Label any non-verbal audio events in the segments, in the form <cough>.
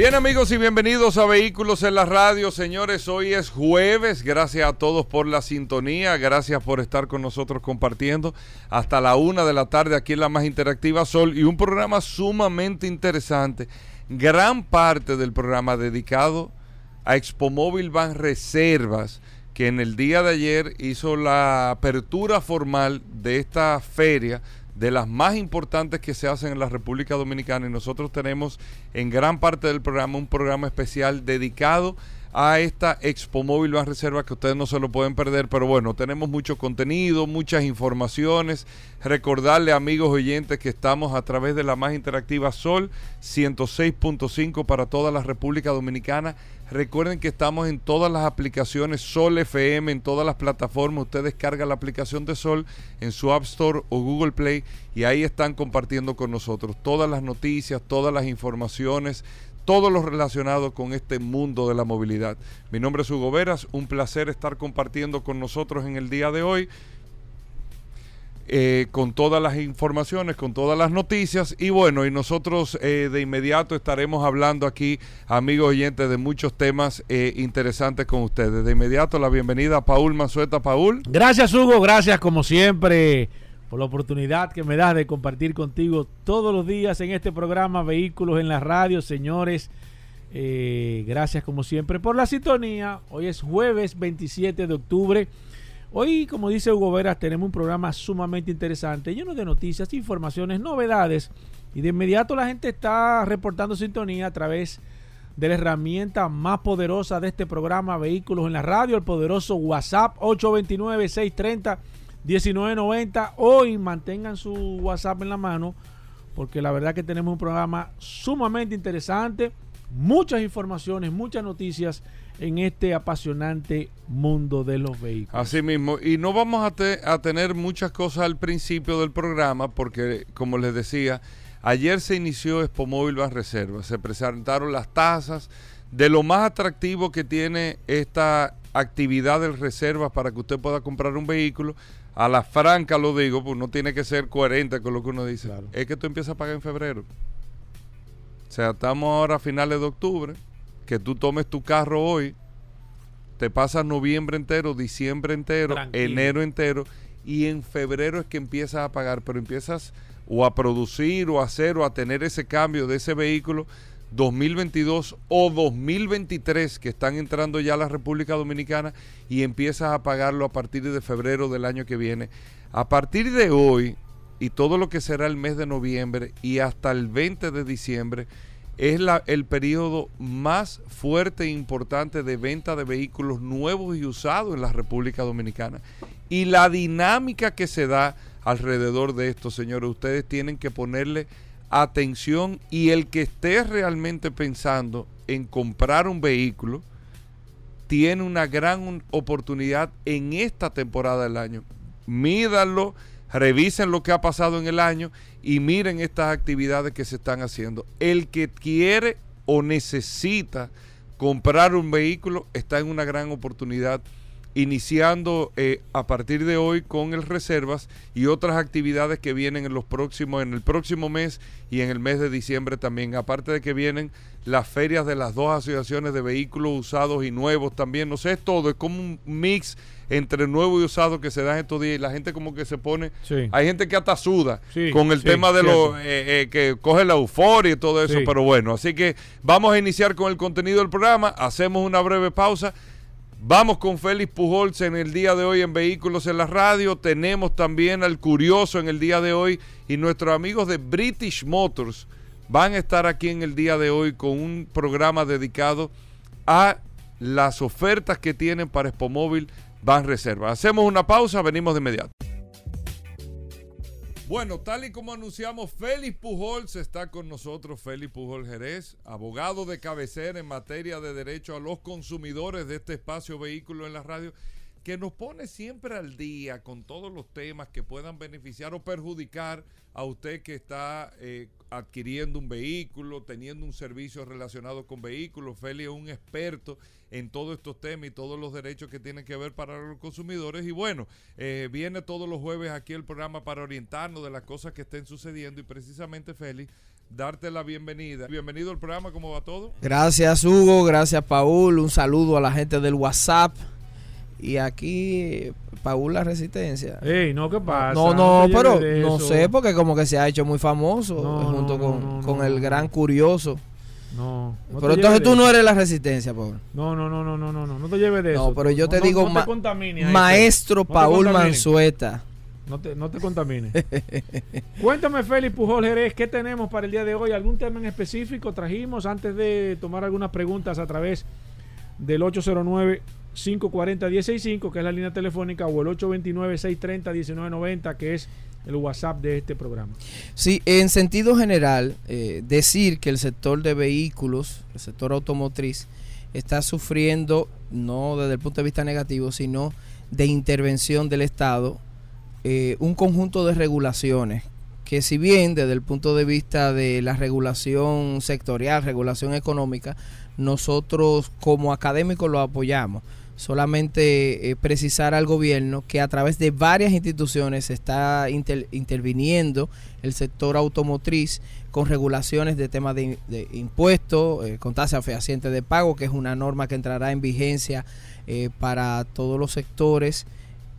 Bien amigos y bienvenidos a Vehículos en la Radio. Señores, hoy es jueves. Gracias a todos por la sintonía. Gracias por estar con nosotros compartiendo hasta la una de la tarde aquí en la más interactiva Sol y un programa sumamente interesante. Gran parte del programa dedicado a Expo Móvil Van Reservas que en el día de ayer hizo la apertura formal de esta feria de las más importantes que se hacen en la República Dominicana. Y nosotros tenemos en gran parte del programa un programa especial dedicado esta Expo Móvil Más Reserva que ustedes no se lo pueden perder, pero bueno, tenemos mucho contenido, muchas informaciones. Recordarle amigos oyentes que estamos a través de la más interactiva Sol 106.5 para toda la República Dominicana. Recuerden que estamos en todas las aplicaciones Sol FM, en todas las plataformas. Usted descarga la aplicación de Sol en su App Store o Google Play y ahí están compartiendo con nosotros todas las noticias, todas las informaciones todo lo relacionado con este mundo de la movilidad. Mi nombre es Hugo Veras, un placer estar compartiendo con nosotros en el día de hoy. Eh, con todas las informaciones, con todas las noticias. Y bueno, y nosotros eh, de inmediato estaremos hablando aquí, amigos oyentes, de muchos temas eh, interesantes con ustedes. De inmediato, la bienvenida a Paul Manzueta. Paul. Gracias, Hugo. Gracias, como siempre por la oportunidad que me das de compartir contigo todos los días en este programa Vehículos en la Radio, señores. Eh, gracias como siempre por la sintonía. Hoy es jueves 27 de octubre. Hoy, como dice Hugo Veras, tenemos un programa sumamente interesante, lleno de noticias, informaciones, novedades. Y de inmediato la gente está reportando sintonía a través de la herramienta más poderosa de este programa Vehículos en la Radio, el poderoso WhatsApp 829 630 1990. Hoy mantengan su WhatsApp en la mano porque la verdad que tenemos un programa sumamente interesante, muchas informaciones, muchas noticias en este apasionante mundo de los vehículos. Así mismo, y no vamos a, tener muchas cosas al principio del programa porque, como les decía, ayer se inició Expo Móvil Van Reserva, se presentaron las tasas de lo más atractivo que tiene esta actividad de reservas para que usted pueda comprar un vehículo a la franca lo digo, pues no tiene que ser coherente con lo que uno dice. Es que tú empiezas a pagar en febrero. O sea, estamos ahora a finales de octubre, que tú tomes tu carro hoy, te pasas noviembre entero, diciembre entero, enero entero, y en febrero es que empiezas a pagar, pero empiezas o a producir o a hacer o a tener ese cambio de ese vehículo 2022 o 2023 que están entrando ya a la República Dominicana y empiezas a pagarlo a partir de febrero del año que viene. A partir de hoy y todo lo que será el mes de noviembre y hasta el 20 de diciembre es la, el periodo más fuerte e importante de venta de vehículos nuevos y usados en la República Dominicana. Y la dinámica que se da alrededor de esto, señores, ustedes tienen que ponerle atención y el que esté realmente pensando en comprar un vehículo tiene una gran oportunidad en esta temporada del año. Mídanlo, revisen lo que ha pasado en el año y miren estas actividades que se están haciendo. El que quiere o necesita comprar un vehículo está en una gran oportunidad iniciando eh, a partir de hoy con el reservas y otras actividades que vienen en los próximos en el próximo mes y en el mes de diciembre también. Aparte de que vienen las ferias de las dos asociaciones de vehículos usados y nuevos también. No sé es todo es como un mix entre nuevo y usado que se da estos días y la gente como que se pone hay gente que hasta suda con el tema de lo eh, eh, que coge la euforia y todo eso pero bueno así que vamos a iniciar con el contenido del programa hacemos una breve pausa Vamos con Félix Pujols en el día de hoy en Vehículos en la Radio. Tenemos también al Curioso en el día de hoy y nuestros amigos de British Motors van a estar aquí en el día de hoy con un programa dedicado a las ofertas que tienen para Móvil Van Reserva. Hacemos una pausa, venimos de inmediato. Bueno, tal y como anunciamos, Félix Pujol se está con nosotros, Félix Pujol Jerez, abogado de cabecera en materia de derecho a los consumidores de este espacio vehículo en la radio, que nos pone siempre al día con todos los temas que puedan beneficiar o perjudicar a usted que está eh, adquiriendo un vehículo, teniendo un servicio relacionado con vehículos. Félix es un experto en todos estos temas y todos los derechos que tienen que ver para los consumidores. Y bueno, eh, viene todos los jueves aquí el programa para orientarnos de las cosas que estén sucediendo y precisamente Félix darte la bienvenida. Bienvenido al programa, ¿cómo va todo? Gracias Hugo, gracias Paul, un saludo a la gente del WhatsApp. Y aquí, Paul La Resistencia. Ey, no, ¿qué pasa? No, no, pero no sé, porque como que se ha hecho muy famoso junto con, el gran curioso. No, Pero entonces tú no eres la resistencia, Paul. No, no, no, no, no, no, no, no te lleves de eso. No, pero yo te digo, maestro Paul Mansueta. No te, no te contamines. <laughs> Cuéntame, Félix Pujol Jerez, ¿qué tenemos para el día de hoy? ¿Algún tema en específico trajimos antes de tomar algunas preguntas a través del 809 540 165 que es la línea telefónica, o el 829-630-1990, que es el WhatsApp de este programa. Sí, en sentido general, eh, decir que el sector de vehículos, el sector automotriz, está sufriendo, no desde el punto de vista negativo, sino de intervención del Estado eh, un conjunto de regulaciones que si bien desde el punto de vista de la regulación sectorial, regulación económica, nosotros como académicos lo apoyamos. Solamente eh, precisar al gobierno que a través de varias instituciones está interviniendo el sector automotriz con regulaciones de temas de, impuestos, eh, con tasa fehaciente de pago, que es una norma que entrará en vigencia para todos los sectores.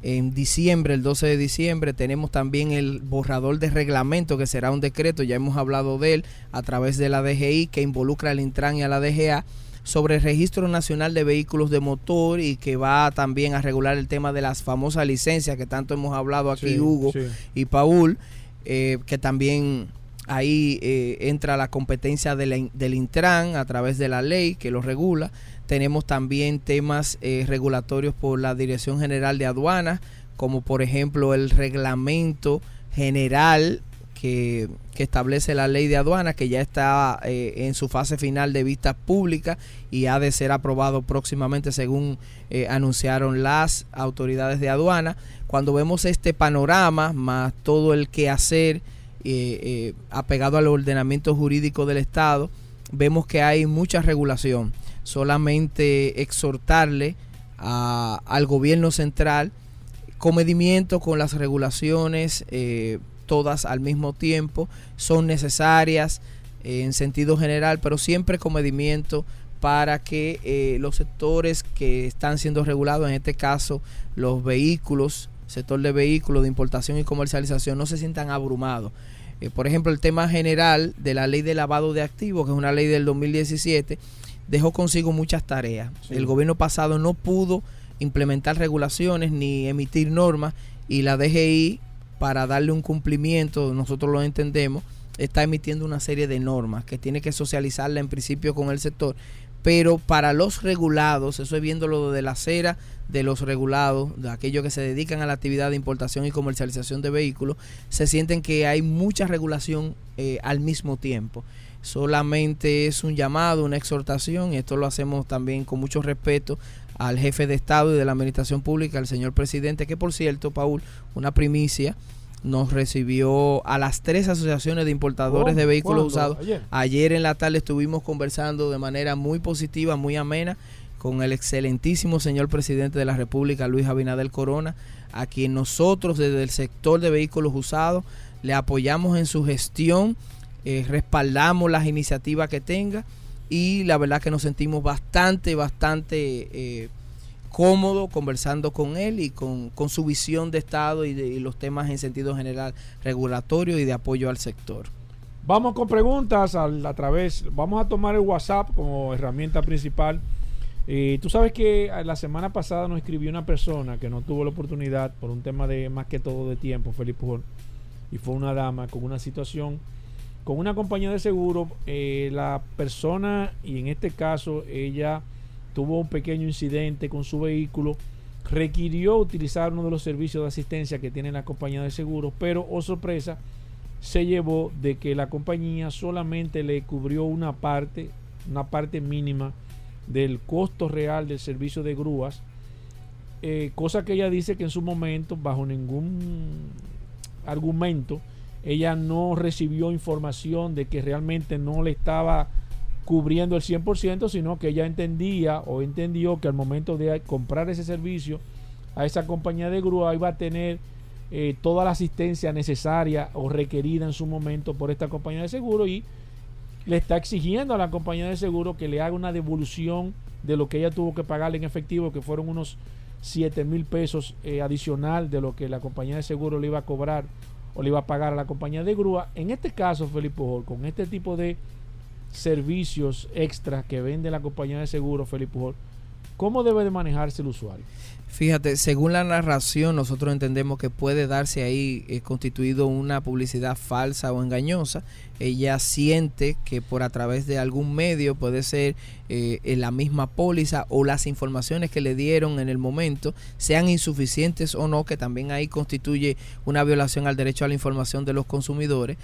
En diciembre, el 12 de diciembre, tenemos también el borrador de reglamento, que será un decreto, ya hemos hablado de él, a través de la DGI, que involucra al Intran y a la DGA, sobre el registro nacional de vehículos de motor y que va también a regular el tema de las famosas licencias que tanto hemos hablado aquí, Hugo y Paul, eh, que también ahí eh, entra la competencia del Intran a través de la ley que lo regula. Tenemos también temas eh, regulatorios por la Dirección General de Aduanas, como por ejemplo el reglamento general que, establece la ley de aduanas, que ya está eh, en su fase final de vista pública y ha de ser aprobado próximamente según eh, anunciaron las autoridades de aduana. Cuando vemos este panorama, más todo el que hacer apegado al ordenamiento jurídico del Estado, vemos que hay mucha regulación solamente exhortarle al gobierno central comedimiento con las regulaciones, eh, todas al mismo tiempo, son necesarias eh, en sentido general, pero siempre comedimiento para que eh, los sectores que están siendo regulados, en este caso los vehículos, sector de vehículos de importación y comercialización, no se sientan abrumados. por ejemplo, el tema general de la ley de lavado de activos, que es una ley del 2017, dejó consigo muchas tareas. El gobierno pasado no pudo implementar regulaciones ni emitir normas y la DGI, para darle un cumplimiento, nosotros lo entendemos, está emitiendo una serie de normas que tiene que socializarla en principio con el sector, pero para los regulados, eso es viéndolo desde la acera de los regulados, de aquellos que se dedican a la actividad de importación y comercialización de vehículos, se sienten que hay mucha regulación eh, al mismo tiempo. Solamente es un llamado, una exhortación, y esto lo hacemos también con mucho respeto al jefe de Estado y de la Administración Pública, al señor presidente, que por cierto, Paul, una primicia, nos recibió a las tres asociaciones de importadores de vehículos usados. Ayer. en la tarde estuvimos conversando de manera muy positiva, muy amena, con el excelentísimo señor presidente de la República, Luis Abinader Corona, a quien nosotros desde el sector de vehículos usados le apoyamos en su gestión eh, respaldamos las iniciativas que tenga y la verdad que nos sentimos bastante, bastante eh, cómodos conversando con él y con, su visión de Estado y de los temas en sentido general regulatorio y de apoyo al sector. Vamos con preguntas a, través, vamos a tomar el WhatsApp como herramienta principal. Eh, tú sabes que la semana pasada nos escribió una persona que no tuvo la oportunidad por un tema de más que todo de tiempo, Felipe Pujol, y fue una dama con una situación con una compañía de seguro, eh, la persona, y en este caso ella tuvo un pequeño incidente con su vehículo, requirió utilizar uno de los servicios de asistencia que tiene la compañía de seguros, pero, oh sorpresa, se llevó de que la compañía solamente le cubrió una parte, una parte mínima del costo real del servicio de grúas, eh, cosa que ella dice que en su momento, bajo ningún argumento, ella no recibió información de que realmente no le estaba cubriendo el 100%, sino que ella entendía o entendió que al momento de comprar ese servicio a esa compañía de grúa iba a tener eh, toda la asistencia necesaria o requerida en su momento por esta compañía de seguro y le está exigiendo a la compañía de seguro que le haga una devolución de lo que ella tuvo que pagarle en efectivo, que fueron unos 7 mil pesos eh, adicional de lo que la compañía de seguro le iba a cobrar o le iba a pagar a la compañía de grúa. En este caso, Felipe Pujol, con este tipo de servicios extras que vende la compañía de seguro, Felipe Pujol, ¿cómo debe de manejarse el usuario? Fíjate, según la narración, nosotros entendemos que puede darse ahí eh, constituido una publicidad falsa o engañosa. Ella siente que por a través de algún medio puede ser eh, en la misma póliza o las informaciones que le dieron en el momento sean insuficientes o no, que también ahí constituye una violación al derecho a la información de los consumidores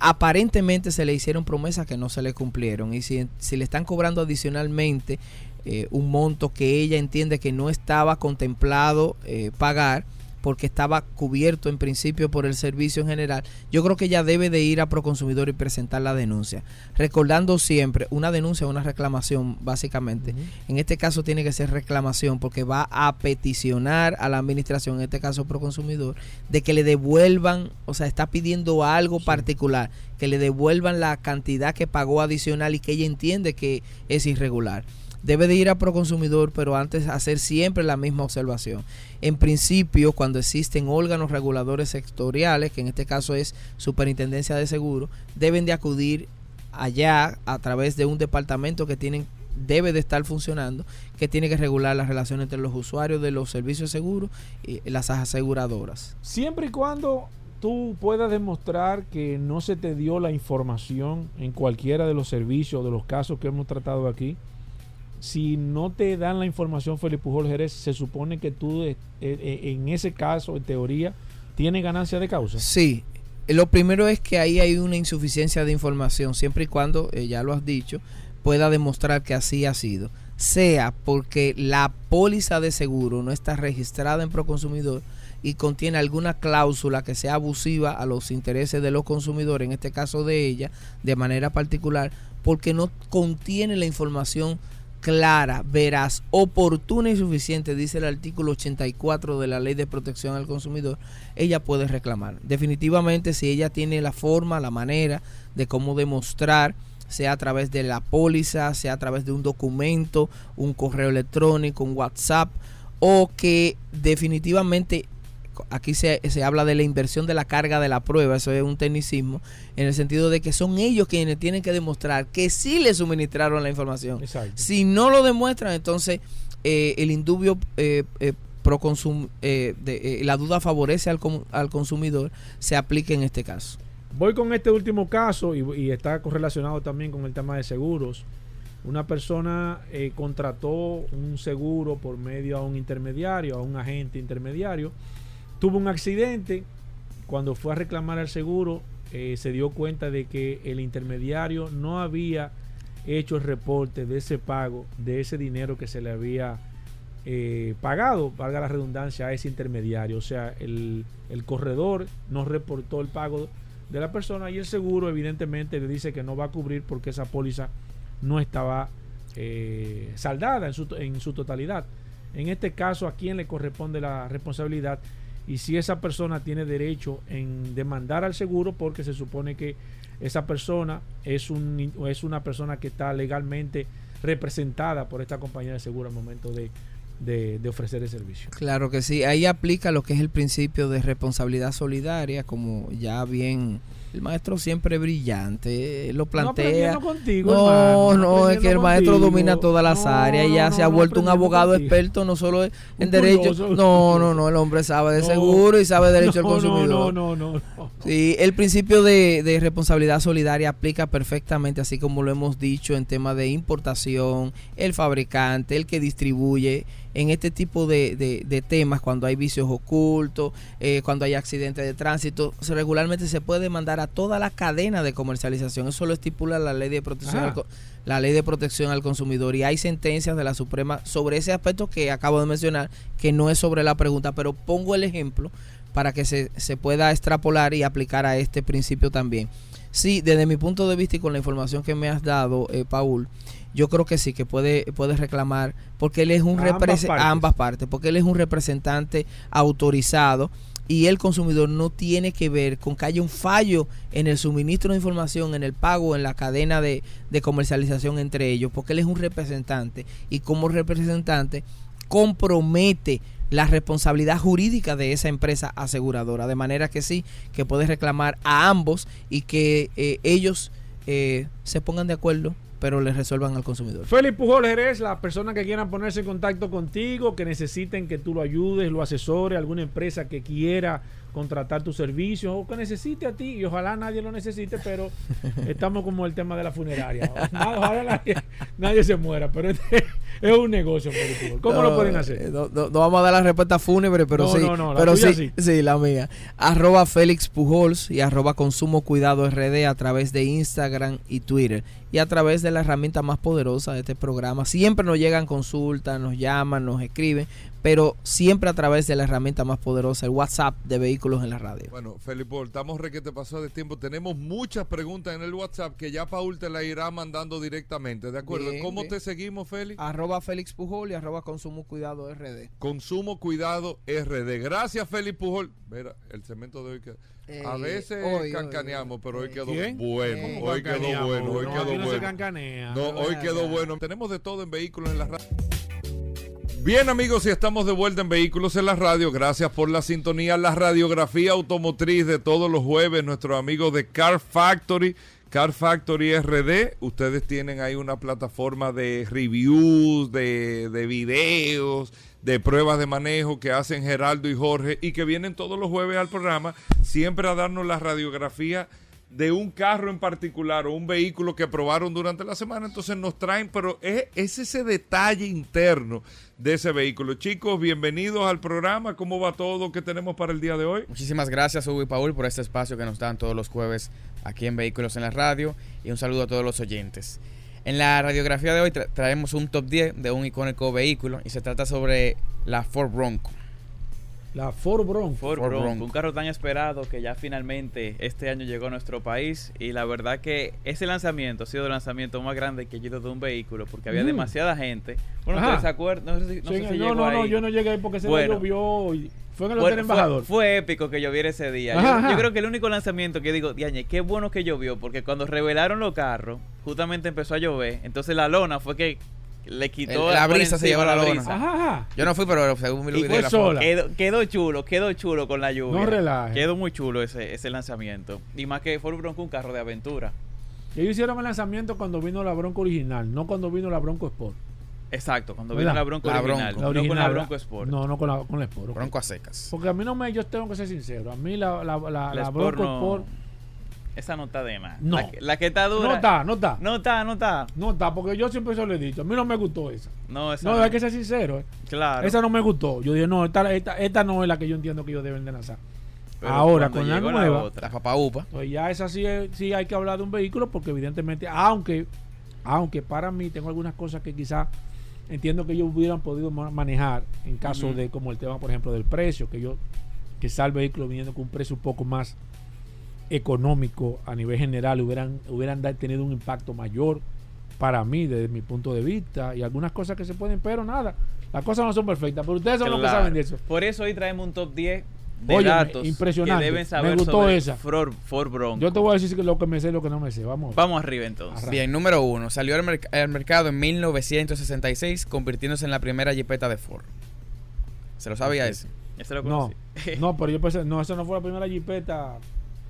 aparentemente se le hicieron promesas que no se le cumplieron y si, si, le están cobrando adicionalmente eh, un monto que ella entiende que no estaba contemplado eh, pagar porque estaba cubierto en principio por el servicio en general, yo creo que ella debe de ir a Proconsumidor y presentar la denuncia. Recordando siempre, una denuncia es una reclamación, básicamente. En este caso tiene que ser reclamación porque va a peticionar a la administración, en este caso Proconsumidor, de que le devuelvan, o sea, está pidiendo algo particular, que le devuelvan la cantidad que pagó adicional y que ella entiende que es irregular debe de ir a Proconsumidor, pero antes hacer siempre la misma observación. En principio, cuando existen órganos reguladores sectoriales, que en este caso es Superintendencia de Seguros, deben de acudir allá a través de un departamento que tienen debe de estar funcionando, que tiene que regular las relaciones entre los usuarios de los servicios seguros y las aseguradoras. Siempre y cuando tú puedas demostrar que no se te dio la información en cualquiera de los servicios de los casos que hemos tratado aquí, si no te dan la información Felipe Pujol Jerez, se supone que tú eh, eh, en ese caso, en teoría, tienes ganancia de causa. Sí, lo primero es que ahí hay una insuficiencia de información, siempre y cuando, eh, ya lo has dicho, pueda demostrar que así ha sido. Sea porque la póliza de seguro no está registrada en Proconsumidor y contiene alguna cláusula que sea abusiva a los intereses de los consumidores, en este caso de ella, de manera particular, porque no contiene la información clara, veraz, oportuna y suficiente, dice el artículo 84 de la Ley de Protección al Consumidor, ella puede reclamar. Definitivamente, si ella tiene la forma, la manera de cómo demostrar, sea a través de la póliza, sea a través de un documento, un correo electrónico, un WhatsApp, o que definitivamente aquí se, habla de la inversión de la carga de la prueba, eso es un tecnicismo, en el sentido de que son ellos quienes tienen que demostrar que sí le suministraron la información. Si no lo demuestran, entonces eh, el indubio eh, eh, pro consum, de, la duda favorece al, al consumidor, se aplique en este caso. Voy con este último caso y, y está correlacionado también con el tema de seguros. Una persona contrató un seguro por medio a un intermediario, a un agente intermediario, tuvo un accidente, cuando fue a reclamar el seguro, eh, se dio cuenta de que el intermediario no había hecho el reporte de ese pago, de ese dinero que se le había eh, pagado, valga la redundancia, a ese intermediario. O sea, el, corredor no reportó el pago de la persona y el seguro evidentemente le dice que no va a cubrir porque esa póliza no estaba eh, saldada en su, en su totalidad. En este caso, ¿a quién le corresponde la responsabilidad? Y si esa persona tiene derecho en demandar al seguro porque se supone que esa persona es, un, es una persona que está legalmente representada por esta compañía de seguro al momento de, de, de, ofrecer el servicio. Claro que sí, ahí aplica lo que es el principio de responsabilidad solidaria, como ya bien el maestro siempre brillante, lo plantea. No, no, es que el maestro domina todas las áreas y ya se ha vuelto un abogado experto no solo en derecho. No, no, no, el hombre sabe de seguro y sabe de derecho al consumidor. No, no, no. Sí, el principio de, de responsabilidad solidaria aplica perfectamente, así como lo hemos dicho en tema de importación, el fabricante, el que distribuye en este tipo de, temas, cuando hay vicios ocultos, eh, cuando hay accidentes de tránsito, regularmente se puede mandar a toda la cadena de comercialización. Eso lo estipula la ley de protección. Al, la ley de protección al consumidor y hay sentencias de la Suprema sobre ese aspecto que acabo de mencionar, que no es sobre la pregunta, pero pongo el ejemplo para que se, se pueda extrapolar y aplicar a este principio también. Sí, desde mi punto de vista y con la información que me has dado, eh, Paul, yo creo que sí, que puede, puede reclamar, porque él es un representante, ambas partes, porque él es un representante autorizado y el consumidor no tiene que ver con que haya un fallo en el suministro de información, en el pago, en la cadena de, comercialización entre ellos, porque él es un representante y como representante compromete la responsabilidad jurídica de esa empresa aseguradora, de manera que sí, que puede reclamar a ambos y que eh, ellos eh, se pongan de acuerdo pero le resuelvan al consumidor. Félix Pujol eres la persona que quieran ponerse en contacto contigo, que necesiten que tú lo ayudes, lo asesores, alguna empresa que quiera contratar tus servicios o que necesite a ti y ojalá nadie lo necesite, pero <laughs> estamos como el tema de la funeraria. Ojalá nadie, se muera, pero es, un negocio. ¿Cómo lo pueden hacer? Eh, no, vamos a dar la respuesta fúnebre, pero sí, pero sí, sí, la mía. Arroba Félix Pujols y arroba Consumo Cuidado RD a través de Instagram y Twitter y a través de la herramienta más poderosa de este programa. Siempre nos llegan consultas, nos llaman, nos escriben, pero siempre a través de la herramienta más poderosa, el WhatsApp de vehículos en la radio. Bueno, Felipe, estamos re que te pasó de tiempo. Tenemos muchas preguntas en el WhatsApp que ya Paul te la irá mandando directamente, ¿de acuerdo? ¿Cómo te seguimos, Félix? Arroba Félix Pujol y arroba Consumo Cuidado RD. Consumo Cuidado RD. Gracias, Félix Pujol. Mira, el cemento de hoy que eh, a veces cancaneamos, pero hoy quedó bueno. Hoy quedó bueno. Hoy quedó bueno. No, hoy quedó bueno. Tenemos de todo en vehículos en la radio. Bien amigos, y estamos de vuelta en Vehículos en la Radio. Gracias por la sintonía. La radiografía automotriz de todos los jueves, nuestros amigos de Car Factory. Car Factory RD, ustedes tienen ahí una plataforma de reviews, de, de videos, de pruebas de manejo que hacen Geraldo y Jorge y que vienen todos los jueves al programa, siempre a darnos la radiografía de un carro en particular o un vehículo que probaron durante la semana, entonces nos traen, pero es, es, ese detalle interno de ese vehículo. Chicos, bienvenidos al programa. ¿Cómo va todo que tenemos para el día de hoy? Muchísimas gracias, Hugo y Paul, por este espacio que nos dan todos los jueves aquí en Vehículos en la Radio y un saludo a todos los oyentes. En la radiografía de hoy traemos un top 10 de un icónico vehículo y se trata sobre la Ford Bronco. La Ford Bronco. Ford, Bronco, un carro tan esperado que ya finalmente este año llegó a nuestro país y la verdad que ese lanzamiento ha sido el lanzamiento más grande que he ido de un vehículo porque había mm. demasiada gente. Bueno, ¿ustedes se acuerdan? No sé si, no, sé si no, no, no, yo no llegué porque se bueno, llovió y fue en el hotel embajador. Fue, épico que lloviera ese día. Yo, creo que el único lanzamiento que digo, Diañe, qué bueno que llovió, porque cuando revelaron los carros, justamente empezó a llover. Entonces la lona fue que le quitó la brisa se llevó la lona. Yo no fui, pero según mi sola. Quedó, quedó, chulo, quedó chulo con la lluvia. No relaje. Quedó muy chulo ese, ese lanzamiento. Y más que fue Bronco un carro de aventura. Ellos hicieron el lanzamiamiento cuando vino la Bronco original, no cuando vino la Bronco Sport. Exacto, cuando vino la Bronco original, no con la Bronco Sport. No, no con la, con la Sport. Bronco a secas. Porque a mí no me, yo tengo que ser sincero, a mí la, la, la, Bronco Sport... Esa no está de más. No. La, que está dura. No está, no está. No está, no está. No está, porque yo siempre se lo he dicho. A mí no me gustó esa. No, esa no. hay que ser sincero. Eh. Claro. Esa no me gustó. Yo dije, no, esta, esta, esta no es la que yo entiendo que ellos deben de lanzar. Ahora, con la nueva. La, papa upa. Pues ya esa sí, sí hay que hablar de un vehículo, porque evidentemente, aunque, aunque para mí tengo algunas cosas que quizás entiendo que ellos hubieran podido manejar en caso de como el tema por ejemplo del precio que yo que el vehículo viniendo con un precio un poco más económico a nivel general hubieran hubieran tenido un impacto mayor para mí desde mi punto de vista y algunas cosas que se pueden pero nada las cosas no son perfectas pero ustedes son los que saben de eso por eso hoy traemos un top 10 de datos impresionante. que deben saber me gustó esa. Ford, Bronco. Yo te voy a decir lo que me sé y lo que no me sé. Vamos. Vamos arriba entonces. Bien, número uno. Salió al, mercado en 1966, convirtiéndose en la primera jipeta de Ford. ¿Se lo sabía ese? Ese lo no, no, <laughs> pero yo pensé, no, esa no fue la primera jipeta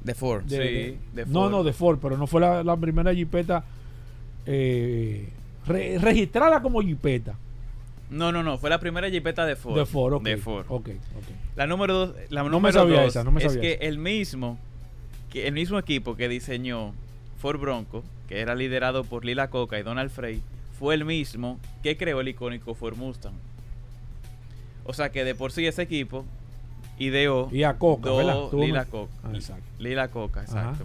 de Ford. sí, de, Ford. No, no, de Ford, pero no fue la, primera jipeta eh, registrada como jipeta. No, no, no, fue la primera jipeta de Ford. De Ford, ok. De Ford. Okay, La número dos, la no número me sabía dos esa, no me es que el mismo, que el mismo equipo que diseñó Ford Bronco, que era liderado por Lila Coca y Donald Frey, fue el mismo que creó el icónico Ford Mustang. O sea que de por sí ese equipo ideó y a Coca, Lila Coca. Ah, exacto. Lila Coca, exacto.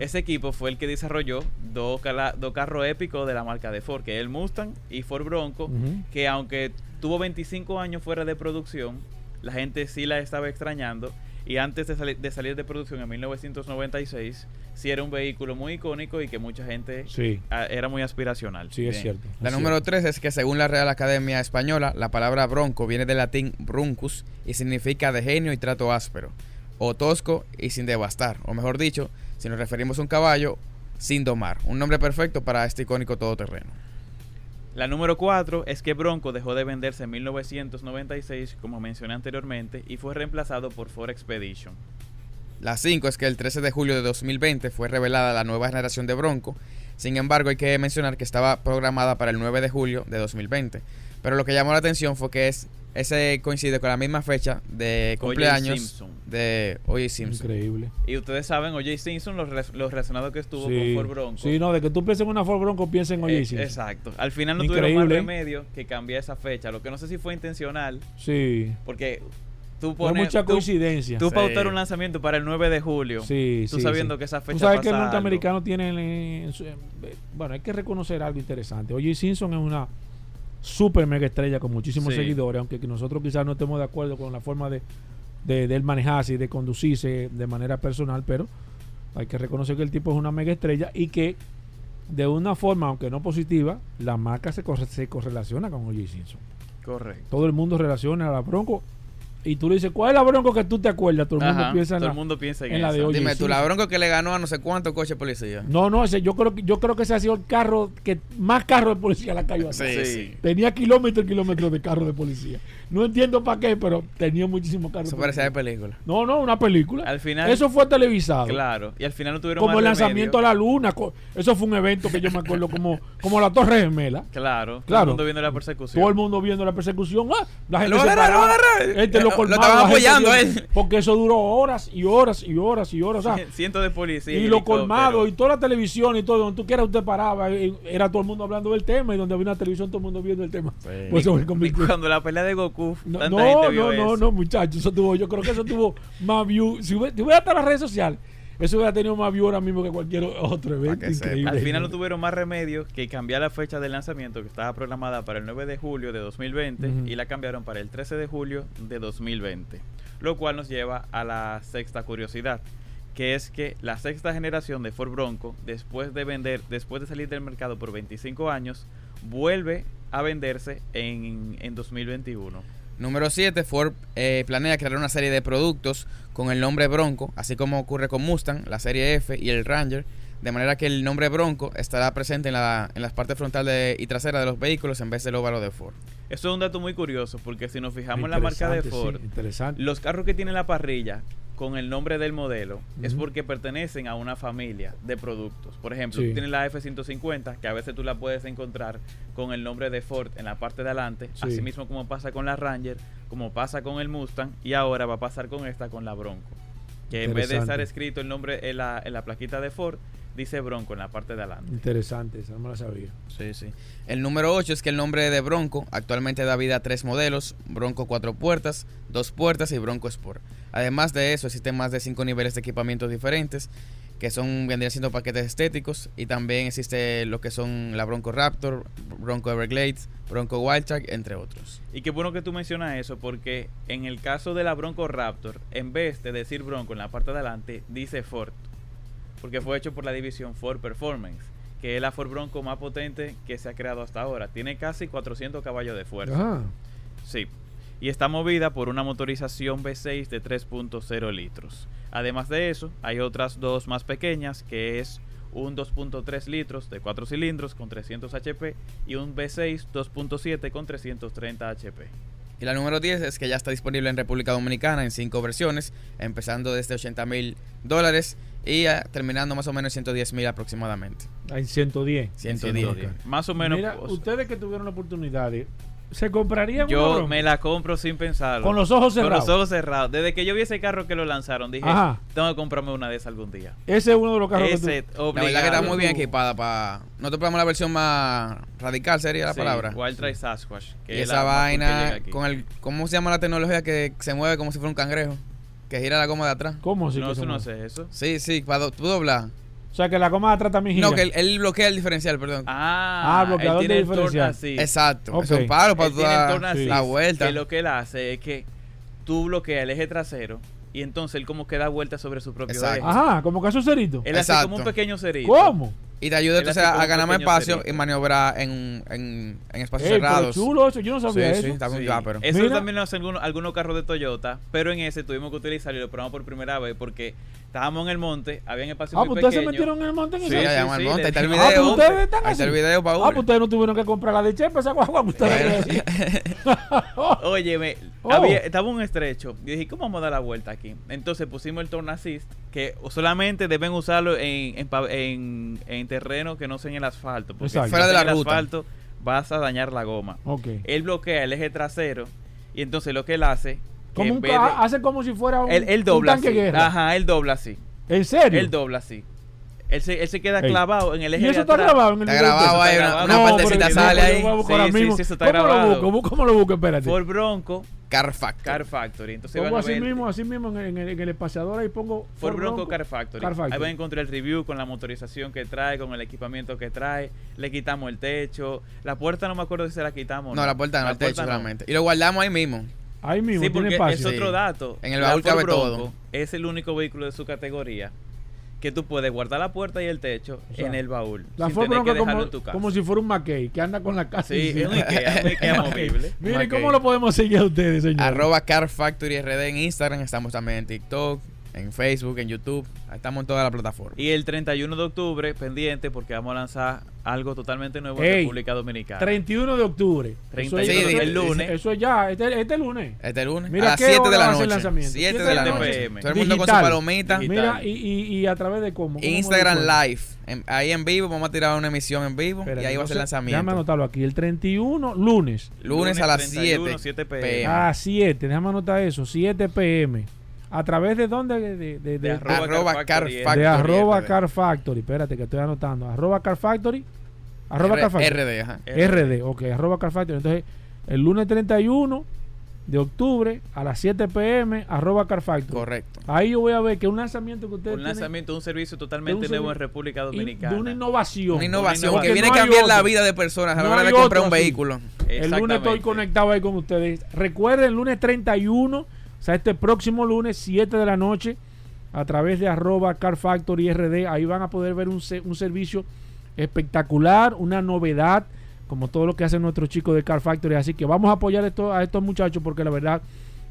Ese equipo fue el que desarrolló dos, dos carros épicos de la marca de Ford, que es el Mustang y Ford Bronco, que aunque tuvo 25 años fuera de producción, la gente sí la estaba extrañando. Y antes de, sali- de salir de producción en 1996, sí era un vehículo muy icónico y que mucha gente Sí, ah, era muy aspiracional. sí, es cierto. La es número cierto. 3 es que según la Real Academia Española, la palabra bronco viene del latín bruncus y significa de genio y trato áspero, o tosco y sin devastar, o mejor dicho, si nos referimos a un caballo, sin domar. Un nombre perfecto para este icónico todoterreno. La número 4 es que Bronco dejó de venderse en 1996, como mencioné anteriormente, y fue reemplazado por Ford Expedition. La 5 es que el 13 de julio de 2020 fue revelada la nueva generación de Bronco. Sin embargo, hay que mencionar que estaba programada para el 9 de julio de 2020. Pero lo que llamó la atención fue que es, ese coincide con la misma fecha de O.J. cumpleaños Simpson. de O.J. Simpson. Increíble. Y ustedes saben, O.J. Simpson, los, res- los relacionados que estuvo Sí. con Ford Bronco. Sí, no, de que tú pienses en una Ford Bronco, piensa en Eh, Oye Simpson. exacto. Al final no tuvieron más Increíble. remedio que cambiar esa fecha. Lo que no sé si fue intencional, Sí. porque tú No pones. mucha tú- coincidencia. Tú Sí. pautar un lanzamiento para el 9 de julio. Sí, tú sí, sabiendo sí. que esa fecha Tú sabes que el pasa algo. norteamericano tiene. en- en su- en- bueno, hay que reconocer algo interesante. Oye Simpson es una super mega estrella con muchísimos Sí. seguidores, aunque que nosotros quizás no estemos de acuerdo con la forma de, de, de él manejarse y de conducirse de manera personal, pero hay que reconocer que el tipo es una mega estrella y que de una forma, aunque no positiva, la marca se, corre- se correlaciona con O.J. Simpson. Correcto. Todo el mundo relaciona a la Bronco y tú le dices, ¿cuál es la Bronco que tú te acuerdas? Todo el mundo Ajá, piensa en todo la, el mundo piensa en, en la de. Oye, Dime sí, tú, la sí. Bronco que le ganó a no sé cuántos coches policía. No, no, ese, yo creo que yo creo que ese ha sido el carro que más carro de policía la cayó. Sí. sí. Tenía kilómetros y kilómetros de carro de policía. No entiendo para qué, pero tenía muchísimos carros. Eso de parecía de película. No, no, una película. Al final- Eso fue televisado. Claro. Y al final no tuvieron Como el remedio. lanzamiento a la luna. Eso fue un evento que yo me acuerdo como, como la Torre Gemela. Claro. Todo Claro. el mundo viendo la persecución. Todo el mundo viendo la persecución. ¡Ah! La gente Lo se agarraron, paraba. lo. Este, Eh, lo lo colmaba, estaban la gente apoyando, viendo- eh. Porque eso duró horas y horas y horas y horas. O sea, <laughs> Cientos de policías. y lo colmado y toda la televisión y todo, donde tú quieras usted paraba, y era todo el mundo hablando del tema y donde había una televisión todo el mundo viendo el tema. Pues eso se <laughs> Y convirtió- cuando la pelea de Goku, No, tanta no, gente vio no, no, eso. no, muchachos, eso tuvo, yo creo que eso tuvo más view. Si hubiera, si hubiera en las redes sociales, eso hubiera tenido más view ahora mismo que cualquier otro evento. Increíble. Al final no tuvieron más remedio que cambiar la fecha del lanzamiento que estaba programada para el 9 de julio de 2020 Ujú. y la cambiaron para el 13 de julio de 2020. Lo cual nos lleva a la sexta curiosidad, que es que la sexta generación de Ford Bronco, después de vender, después de salir del mercado por 25 años, vuelve a venderse en, en 2021. Número 7, Ford eh, planea crear una serie de productos con el nombre Bronco, así como ocurre con Mustang, la serie F y el Ranger, de manera que el nombre Bronco estará presente en, la, en las partes frontal de- y trasera de los vehículos en vez del óvalo de Ford. Eso es un dato muy curioso porque si nos fijamos en la marca de sí, Ford, interesante. Los carros que tienen la parrilla con el nombre del modelo es porque pertenecen a una familia de productos. Por ejemplo, Sí. tú tienes la F-150, que a veces tú la puedes encontrar con el nombre de Ford en la parte de adelante, Sí. así mismo como pasa con la Ranger, como pasa con el Mustang, y ahora va a pasar con esta, con la Bronco. Que en vez de estar escrito el nombre en la, en la plaquita de Ford, dice Bronco en la parte de adelante. Interesante, esa no me la sabía. Sí, sí. El número 8 es que el nombre de Bronco actualmente da vida a tres modelos, Bronco cuatro puertas, dos puertas y Bronco Sport. Además de eso, existen más de cinco niveles de equipamientos diferentes, que son vendrían siendo paquetes estéticos, y también existe lo que son la Bronco Raptor, Bronco Everglades, Bronco Wildtrak, entre otros. Y qué bueno que tú mencionas eso, porque en el caso de la Bronco Raptor, en vez de decir Bronco en la parte de adelante, dice Ford. Porque fue hecho por la división Ford Performance, que es la Ford Bronco más potente que se ha creado hasta ahora. Tiene casi 400 caballos de fuerza. Ah, Sí. Y está movida por una motorización V6 de 3.0 litros. Además de eso, hay otras dos más pequeñas, que es un 2.3 litros de 4 cilindros con 300 HP y un V6 2.7 con 330 HP. Y la número 10 es que ya está disponible en República Dominicana en cinco versiones, empezando desde 80 mil dólares y ah, terminando más o menos en 110 mil aproximadamente. hay 110. 110. Ok. Más o menos. Mira, pues, ustedes que tuvieron la oportunidad, de- ¿se comprarían una yo Bronco? me la compro sin pensarlo. Con los ojos Con cerrados. los ojos cerrados. Desde que yo vi ese carro que lo lanzaron, dije, Ajá. tengo que comprarme una de esas algún día. Ese es uno de los carros Ese, que tú... La verdad que está muy bien equipada para... Nosotros probamos la versión más radical, sería la Sí, palabra. Wild Trail Sasquatch. que Y es esa vaina con el... ¿Cómo se llama la tecnología que se mueve como si fuera un cangrejo? Que gira la goma de atrás. ¿Cómo sí no, se no sé eso. Sí, sí, para do- tú doblar. O sea, que la goma de atrás también gira. No, que él, él bloquea el diferencial, perdón. Ah, Ah, bloqueador él de tiene el torno diferencial. así. Exacto. Ok. Es un palo para Él torno así, la vuelta. Que lo que él hace es que tú bloqueas el eje trasero y entonces él como que da vuelta sobre su propio Exacto. eje. Ajá, como caso cerito. Él hace como un Exacto. pequeño cerito. ¿Cómo? Y te ayuda entonces a, ganar más espacio y maniobrar en, en, en espacios Ey, pero cerrados. chulo eso, yo no Sí, sabía sí, eso. está muy Sí. ah, pero- Eso Mira. también lo hacen algunos, algunos carros de Toyota, pero en ese tuvimos que utilizarlo y lo probamos por primera vez porque estábamos en el monte, había espacio Ah, muy pues ustedes se metieron en el monte en Sí, Sí, ese. allá sí, en el sí, monte, ahí está el dimos- Ah, video. pues ustedes están Ahí está el video, Paul. Ah, pues ustedes no tuvieron que comprar la de Chepa, esa guagua que ustedes <laughs> <laughs> Oye, me, Oh. había- estaba un estrecho. Y dije, ¿cómo vamos a dar la vuelta aquí? Entonces pusimos el turn assist, que solamente deben usarlo en, en, en, en terreno que no sea en el asfalto. Porque Exacto. si Fuera de está la en el ruta. asfalto, vas a dañar la goma. Ok. Él bloquea el eje trasero y entonces lo que él hace, Como un de- hace como si fuera un, él, él un dobla tanque así. guerra. Ajá, él dobla así. ¿En serio? Él dobla así. Él se, él se queda Ey. clavado en el eje ¿Y eso de está atrás. grabado en el Está grabado ahí, está una, una No, partecita sale ahí. Sí, sí, sí, eso está ¿Cómo grabado. lo busco? ¿Cómo lo busco? Espérate. Ford Bronco, Car Factory. Car Factory. Entonces van Pongo a así ver mismo, así mismo en el, en el- en el espaciador ahí pongo Ford Bronco Car Factory. Car Factory. Ahí van a encontrar el review con la motorización que trae, con el equipamiento que trae. Le quitamos el techo. La puerta no me acuerdo si se la quitamos. o No, la puerta no, el techo no. solamente. Y lo guardamos ahí mismo. Ahí mismo, Sí, tiene porque espacio. es otro Sí. dato. En el La baúl cabe Bronco todo. Es el único vehículo de su categoría que tú puedes guardar la puerta y el techo O sea, en el baúl. La sin tener que dejarlo como, en tu casa. como si fuera un McKay que anda con la casa. Sí, es un Ikea, <laughs> un Ikea movible. Miren. ¿cómo lo podemos seguir a ustedes, señor? Arroba Car Factory RD en Instagram. Estamos también en TikTok, en Facebook, en YouTube. Estamos en todas las plataformas. Y el 31 de octubre, pendiente, porque vamos a lanzar algo totalmente nuevo Ey, en República Dominicana. 31 de octubre. Eso 31 es- de- eso- el lunes. Eso es ya, este, este lunes. Este lunes Mira, a las ¿qué 7 de la el noche. lanzamiento? 7 7 de la noche. PM. Todo el mundo con su Digital. palomita. Digital. Mira, y, y, y a través de cómo. ¿Cómo Instagram? Live. En- ahí en vivo vamos a tirar una emisión en vivo Espérate, y ahí va a ser el entonces, Déjame lanzamiento. anotarlo aquí. El 31, lunes. Lunes a las 31, 7 7 PM. A 7, déjame anotar eso. 7 pm. ¿A través de dónde? De, de, de- De arroba Arroba Car Car Factory, de arroba. Car Factory. Espérate que estoy anotando. Arroba Car Factory. Arroba R- Car Factory. RD, ajá. RD, ok, arroba Car Factory. Entonces, el lunes 31 de octubre a las 7 pm, arroba Car Factory. Correcto. Ahí yo voy a ver que un lanzamiento que ustedes Un tienen lanzamiento de un servicio de totalmente un nuevo en República Dominicana. de una innovación. Una innovación que viene a no cambiar la vida de personas a la No hora de comprar otro, un vehículo. El lunes estoy conectado ahí con ustedes. Recuerden, el lunes 31, o sea, este próximo lunes, 7 de la noche, a través de arroba Car Factory RD, ahí van a poder ver un, se- un servicio espectacular, una novedad, como todo lo que hacen nuestros chicos de Car Factory. Así que vamos a apoyar esto, a estos muchachos porque la verdad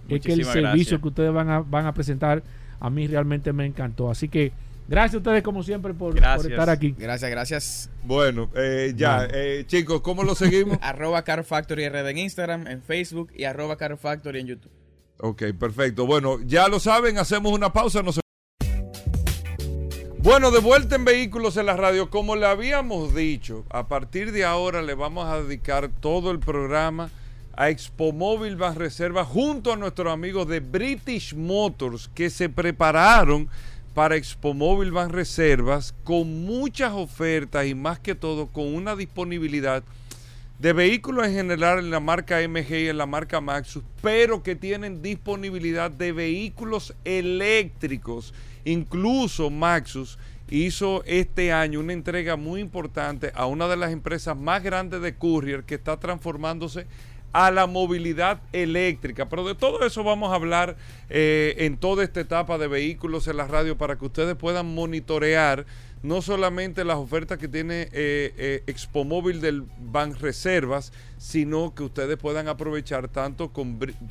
es que el servicio que ustedes van a, van a presentar a mí realmente me encantó. Así que gracias a ustedes como siempre por, estar aquí. Gracias, gracias. Bueno, eh, ya, Bueno. eh, chicos, ¿cómo lo seguimos? <laughs> Arroba Car Factory RD en Instagram, en Facebook y arroba Car Factory en YouTube. Ok, perfecto. Bueno, ya lo saben, hacemos una pausa. No se- Bueno, de vuelta en Vehículos en la Radio. Como le habíamos dicho, a partir de ahora le vamos a dedicar todo el programa a Expo Móvil Van Reserva junto a nuestros amigos de British Motors que se prepararon para Expo Móvil Van Reservas con muchas ofertas y más que todo con una disponibilidad de vehículos en general en la marca MG y en la marca Maxus, pero que tienen disponibilidad de vehículos eléctricos. Incluso Maxus hizo este año una entrega muy importante a una de las empresas más grandes de courier que está transformándose a la movilidad eléctrica. Pero de todo eso vamos a hablar eh, en toda esta etapa de vehículos en la radio para que ustedes puedan monitorear no solamente las ofertas que tiene eh, eh, Expo Móvil del Bank Reservas, sino que ustedes puedan aprovechar tanto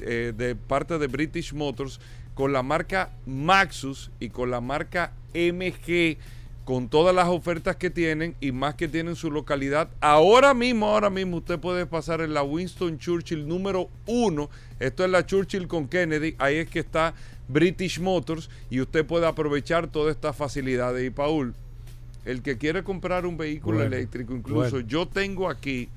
eh, de parte de British Motors con la marca Maxus y con la marca MG con todas las ofertas que tienen y más que tienen su localidad. Ahora mismo, ahora mismo usted puede pasar en la Winston Churchill número uno. Esto es la Churchill con Kennedy. Ahí es que está British Motors y usted puede aprovechar todas estas facilidades. Y Paul, el que quiere comprar un vehículo Bueno, eléctrico, incluso bueno. yo tengo aquí,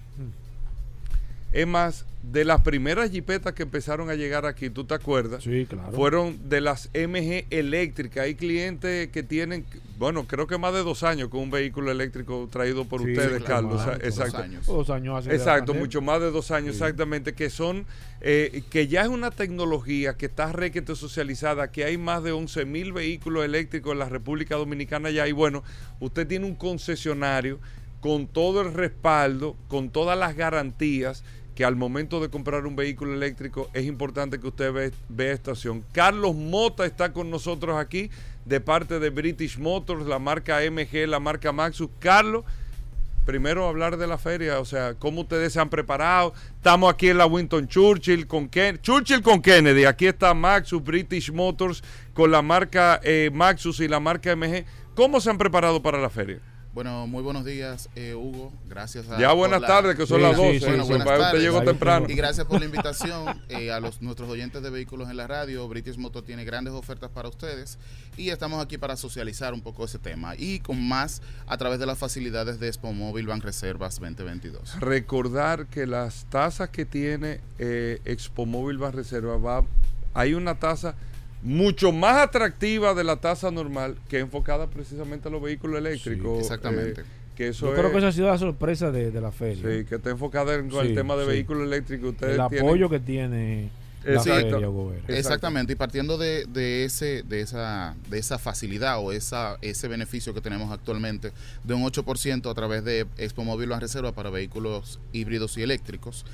es más, de las primeras jipetas que empezaron a llegar aquí, ¿tú te acuerdas? Sí, claro. fueron de las MG eléctricas. Hay clientes que tienen, bueno, creo que más de dos años con un vehículo eléctrico traído por Sí, ustedes, claro, Carlos. más, Exacto. dos años. Dos años hace Exacto, mucho más de dos años Sí. exactamente, que son, eh, que ya es una tecnología que está requete socializada, que hay más de 11 mil vehículos eléctricos en la República Dominicana ya, y bueno, usted tiene un concesionario con todo el respaldo, con todas las garantías que al momento de comprar un vehículo eléctrico es importante que usted ve- vea estación. Carlos Mota está con nosotros aquí de parte de British Motors, la marca MG, la marca Maxus. Carlos, primero hablar de la feria, o sea, cómo ustedes se han preparado. Estamos aquí en la Winton Churchill con Churchill con Kennedy. Aquí está Maxus, British Motors con la marca eh, Maxus y la marca MG. ¿Cómo se han preparado para la feria? Bueno, muy buenos días, eh, Hugo. Gracias a Ya buenas la- tardes, que son Sí, las sí, 12. sí, Bueno, sí. buenas Usted llegó Ahí temprano. Y gracias por la invitación eh, a los nuestros oyentes de vehículos en la radio. British Motor tiene grandes ofertas para ustedes y estamos aquí para socializar un poco ese tema y con más a través de las facilidades de Expo Móvil Ban Reservas 2022. Recordar que las tasas que tiene eh, Expo Móvil Ban Reserva va, hay una tasa mucho más atractiva de la tasa normal que enfocada precisamente a los vehículos eléctricos. exactamente. eh, que eso Yo creo es- que esa ha sido la sorpresa de, de la feria. Sí, que está enfocada en el tema de sí. vehículos eléctricos. Ustedes el tienen- apoyo que tiene la feria. Exactamente, y partiendo de, de ese de esa de esa facilidad o esa ese beneficio que tenemos actualmente de un 8% a través de Expo Móvil Ban Reserva para vehículos híbridos y eléctricos.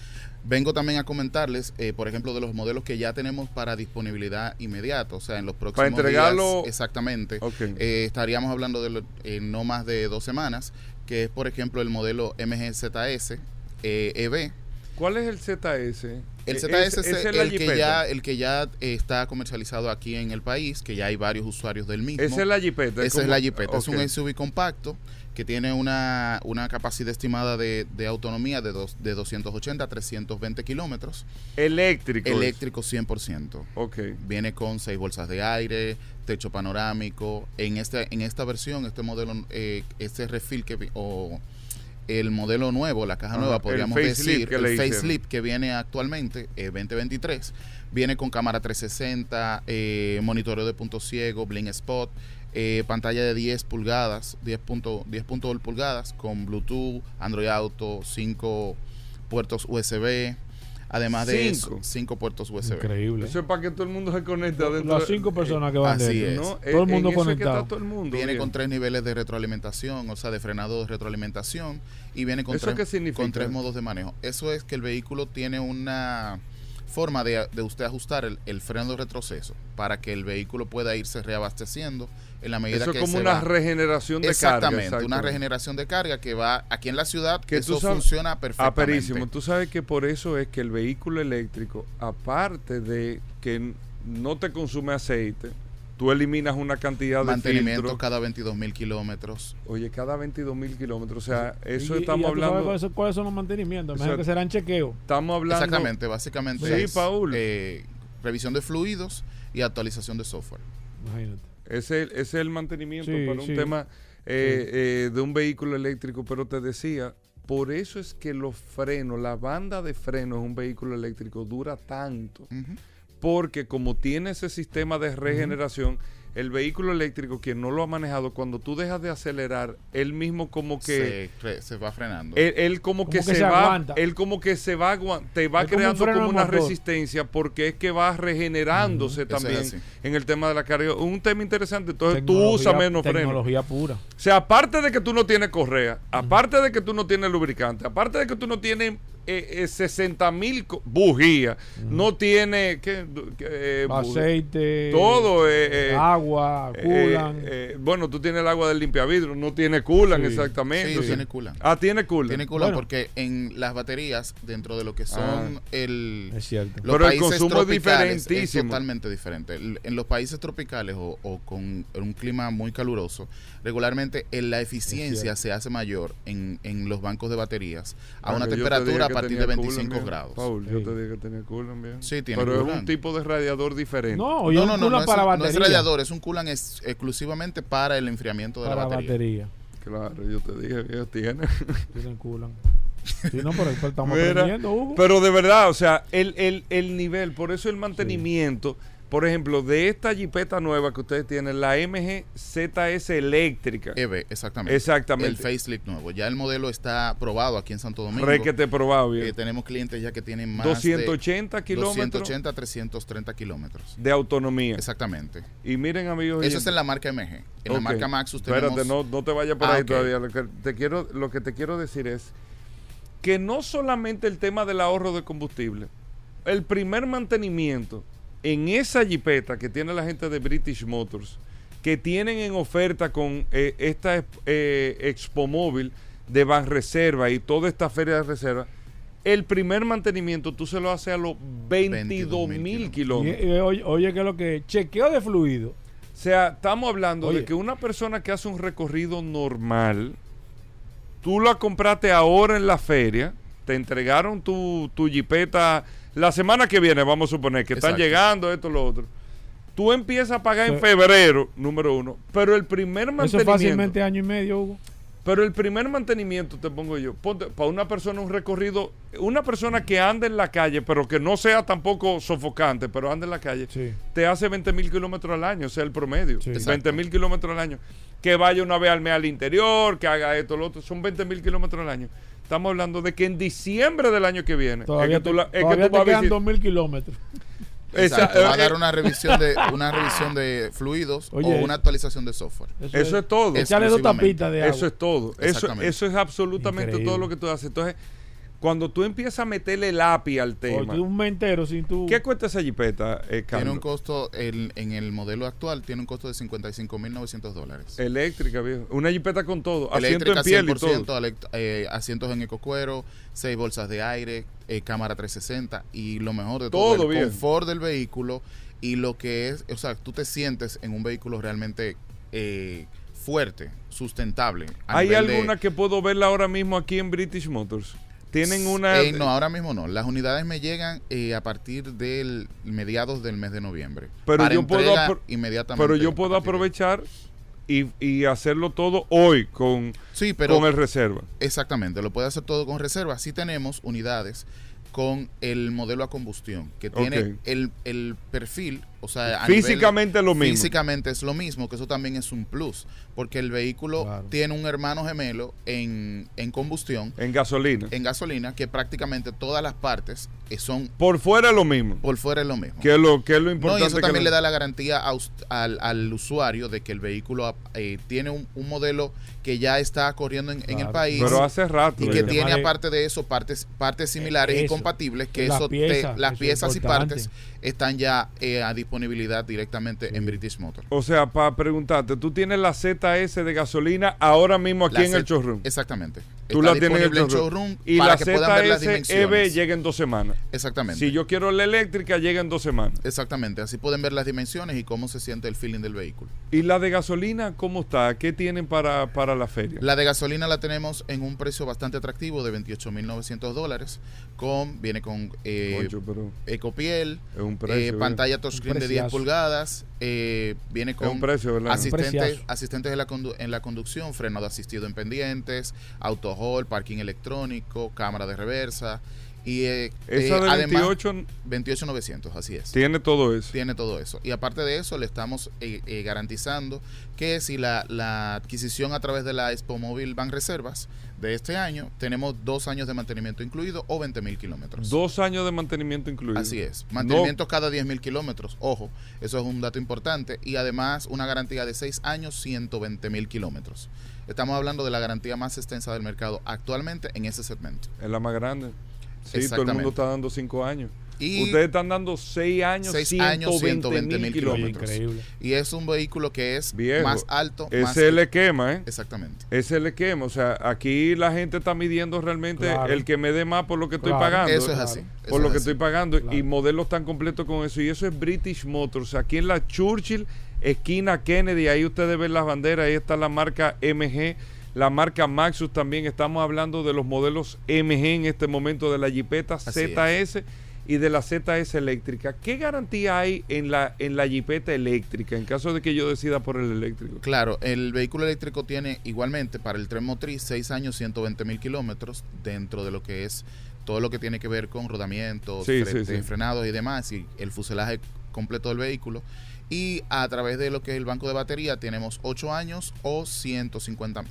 Vengo también a comentarles, eh, por ejemplo, de los modelos que ya tenemos para disponibilidad inmediata, o sea, en los próximos entregarlo- días, exactamente. Eh, estaríamos hablando de lo- no más de dos semanas, que es, por ejemplo, el modelo MGZS eh, EV, ¿Cuál es el ZS? el Eh, ZS es, el, que ya, el que ya eh, está comercializado aquí en el país, que ya hay varios usuarios del mismo. Esa es la jipeta. Esa es como- la Jeepeta. Es un. SUV compacto que tiene una, una capacidad estimada de, de autonomía de, dos, de 280 a 320 kilómetros. Eléctrico. Eléctrico 100%. Ok. Viene con seis bolsas de aire, techo panorámico. En este en esta versión, este modelo, eh, este refill que o el modelo nuevo, la caja Ajá, nueva, podríamos decir, que el facelift que viene actualmente, eh, 2023, viene con cámara 360, eh, monitoreo de punto ciego, blink spot, eh, pantalla de 10 pulgadas, 10.2 10.2 pulgadas, con Bluetooth, Android Auto, 5 puertos USB, además de eso, Cinco. 5 puertos USB. Increíble. Eso es para que todo el mundo se conecte adentro. Las cinco personas que van así dentro. es. ¿no? Todo el En mundo que conectado. está todo el mundo. Viene bien. con tres niveles de retroalimentación, o sea, de frenado de retroalimentación, y viene con, ¿Eso tres, qué significa? con tres modos de manejo. Eso es que el vehículo tiene una forma de, de usted ajustar el, el freno de retroceso para que el vehículo pueda irse reabasteciendo en la medida Eso que es como se una va. regeneración de Exactamente, carga. una regeneración de carga que va aquí en la ciudad, Que eso sabes- funciona Ah, perfectamente. perísimo. Tú sabes que por eso es que el vehículo eléctrico, aparte de que no te consume aceite, tú eliminas una cantidad de Mantenimiento filtros. cada 22 mil kilómetros. Oye, cada 22 mil kilómetros. O sea, eso Y- estamos hablando. cuáles son- ¿Cuáles son los mantenimientos? Me O sea, imagino que serán chequeos. Estamos hablando. Exactamente, básicamente Sí, es, Paul. eh, revisión de fluidos y actualización de software. Imagínate. Ese, ese es el mantenimiento Sí, para un sí. tema eh, eh, de un vehículo eléctrico, pero te decía, por eso es que los frenos, la banda de frenos en un vehículo eléctrico dura tanto, Ujú. Porque como tiene ese sistema de regeneración, el vehículo eléctrico, quien no lo ha manejado, cuando tú dejas de acelerar, él mismo como que... se, va frenando. Él, él como, Como que, que se, se va, aguanta. él como que se va, te va Es como un creando como una motor. resistencia porque es que va regenerándose también en el tema de la carga. Un tema interesante, entonces tú usas menos freno. Tecnología pura. O sea, aparte de que tú no tienes correa, aparte de que tú no tienes lubricante, aparte de que tú no tienes eh, eh, 60 mil bujías, no tienes ¿qué? ¿Qué? Eh, Aceite. todo, eh, eh, agua, eh, culan. eh, bueno, tú tienes el agua del limpiavidrio, no tiene culan Sí. exactamente. Sí, tiene coolant. Ah, tiene culan. Tiene Bueno. porque en las baterías, dentro de lo que son Ah. el, es cierto. los Pero el países consumo es tropicales es diferentísimo. totalmente diferente. El- En los países tropicales o, o con un clima muy caluroso, regularmente eh, la eficiencia se hace mayor en, en los bancos de baterías a una temperatura a que partir de coolant, 25 bien. grados. Paul, yo Sí. te dije que tenía coolant, bien. Sí, tiene Pero es un coolant. tipo de radiador diferente. No, no, no, no, coolant no es, para no es batería. radiador, es un coolant es- exclusivamente para el enfriamiento de Para la batería. batería. Claro, yo te dije, ellos tienen. <laughs> Tienen coolant. Sí, no, pero, estamos Mira, Hugo. Pero de verdad, o sea, el, el, el nivel, por eso el mantenimiento, por ejemplo, de esta jipeta nueva que ustedes tienen, la MG ZS eléctrica. EV, exactamente. Exactamente. El facelift nuevo. Ya el modelo está probado aquí en Santo Domingo. Re que te he probado Eh, bien. tenemos clientes ya que tienen más 280 de kilómetros 280 a 330 kilómetros. de autonomía. Exactamente. Y miren, amigos. Eso oyentes, es en la marca MG. En la marca Maxus tenemos... Espérate, no, no te vayas por Ah, ahí ok. todavía. Lo que, te quiero, lo que te quiero decir es que no solamente el tema del ahorro de combustible, el primer mantenimiento en esa jipeta que tiene la gente de British Motors, que tienen en oferta con eh, esta eh, Expo Móvil de Banreserva y toda esta feria de reserva, el primer mantenimiento tú se lo haces a los 22 mil Y, kilómetros. eh, oye, oye, que lo que chequeo de fluido. O sea, estamos hablando Oye. de que una persona que hace un recorrido normal, tú la compraste ahora en la feria, te entregaron tu, tu jipeta la semana que viene, vamos a suponer, que están Exacto. llegando esto, lo otro. Tú empiezas a pagar en febrero, número uno, pero el primer Eso mantenimiento... fácilmente año y medio, Hugo. Pero el primer mantenimiento, te pongo yo, ponte, para una persona un recorrido, una persona que ande en la calle, pero que no sea tampoco sofocante, pero ande en la calle, Sí. te hace 20 mil kilómetros al año, o sea, el promedio. Sí. 20 mil kilómetros al año. Que vaya una vez al mes al interior, que haga esto, lo otro, son 20 mil kilómetros al año. Estamos hablando de que en diciembre del año que viene, Todavía, es que te, tú, la- es que tú te vas a quedan visit- 2.000 kilómetros. Exacto, Esa- va a eh, dar eh, una revisión de <laughs> una revisión de fluidos Oye. o una actualización de software. Eso es todo. Echarle dos tapitas de agua. Eso es todo. Eso, Exactamente. eso es absolutamente Increíble. todo lo que tú haces. Entonces, cuando tú empiezas a meterle el API al tema, un mes entero sin tu... ¿qué cuesta esa jipeta, eh, Tiene un costo, el- en el modelo actual, tiene un costo de 55.900 dólares. Eléctrica, viejo. Una jipeta con todo. Asiento Eléctrica en piel y 100%, todo. eh, asientos en ecocuero, seis bolsas de aire, eh, cámara 360 y lo mejor de todo, Todo el bien. confort del vehículo y lo que es, o sea, tú te sientes en un vehículo realmente eh, fuerte, sustentable. ¿Hay de- alguna que puedo verla ahora mismo aquí en British Motors? Tienen una... Eh, no, ahora mismo no. Las unidades me llegan eh, a partir del mediados del mes de noviembre. Pero Para yo puedo inmediatamente. pero yo puedo aprovechar y, y hacerlo todo hoy con, Sí, pero con el reserva. exactamente, lo puede hacer todo con reserva. Sí tenemos unidades con el modelo a combustión, que tiene el, el perfil, o sea, Físicamente nivel- lo mismo. Físicamente es lo mismo, que eso también es un plus, porque el vehículo Claro. tiene un hermano gemelo en, en combustión, En gasolina. en gasolina, que prácticamente todas las partes eh, son Por fuera es lo mismo. por fuera es lo mismo. Que es lo, que es lo No, importante. y eso que también le da la garantía a al, al usuario de que el vehículo eh, tiene un, un modelo que ya está corriendo en, en el país Pero hace rato. y ya. que tiene aparte de eso partes partes similares y Eh, eso. compatibles que Las eso te- piezas, las eso piezas y partes están ya eh, a disponibilidad directamente en British Motor. O sea, para preguntarte, tú tienes la ZS de gasolina ahora mismo aquí La en el showroom. Exactamente. Tú Está la tienes en el showroom. Y para la que puedan ver las EV dimensiones. llega en dos semanas. Exactamente. Si yo quiero la eléctrica, llega en dos semanas. Exactamente, así pueden ver las dimensiones y cómo se siente el feeling del vehículo. ¿Y la de gasolina cómo está? ¿Qué tienen para, para la feria? La de gasolina la tenemos en un precio bastante atractivo de 28.900 dólares. Con, viene con eh, Concho, pero ecopiel, es un eh, precio. pantalla touchscreen de 10 preciazo. pulgadas, eh, viene con un precio, ¿verdad? asistentes, asistentes en la, condu- en la conducción, frenado asistido en pendientes, auto hold, parking electrónico, cámara de reversa y eh, Esa eh, de además 28 28.900, así es. tiene todo eso. Tiene todo eso. Y aparte de eso, le estamos eh, eh, garantizando que si la, la adquisición a través de la Expo Móvil Ban Reservas de este año, tenemos dos años de mantenimiento incluido o 20 mil kilómetros. Dos años de mantenimiento incluido. Así es. Mantenimiento cada 10 mil kilómetros. Ojo, eso es un dato importante. Y además una garantía de 6 años, 120 mil kilómetros. Estamos hablando de la garantía más extensa del mercado actualmente en ese segmento. Es la más grande. Sí, todo el Exactamente. mundo está dando cinco años. Y, Ustedes están dando seis años, Seis 120 años, 120 mil kilómetros. increíble. y es un vehículo que es Viejo, más alto. más Ese le quema, ¿eh? Exactamente. Ese le quema. O sea, aquí la gente está midiendo realmente Claro. el que me dé más por lo que estoy pagando. Eso es claro. así. eso por lo es que así. estoy pagando Claro. y modelos tan completos con eso y eso es British Motors aquí en la Churchill esquina Kennedy ahí ustedes ven las banderas ahí está la marca MG la marca Maxus también estamos hablando de los modelos MG en este momento de la Jeepeta Así ZS y de la ZS eléctrica ¿qué garantía hay en la en la Jeepeta eléctrica en caso de que yo decida por el eléctrico? Claro, el vehículo eléctrico tiene igualmente para el tren motriz 6 años, 120 mil kilómetros dentro de lo que es todo lo que tiene que ver con rodamientos, Sí, fre- sí, sí. frenados y demás, y el fuselaje completo del vehículo. Y a través de lo que es el banco de batería tenemos 8 años o 150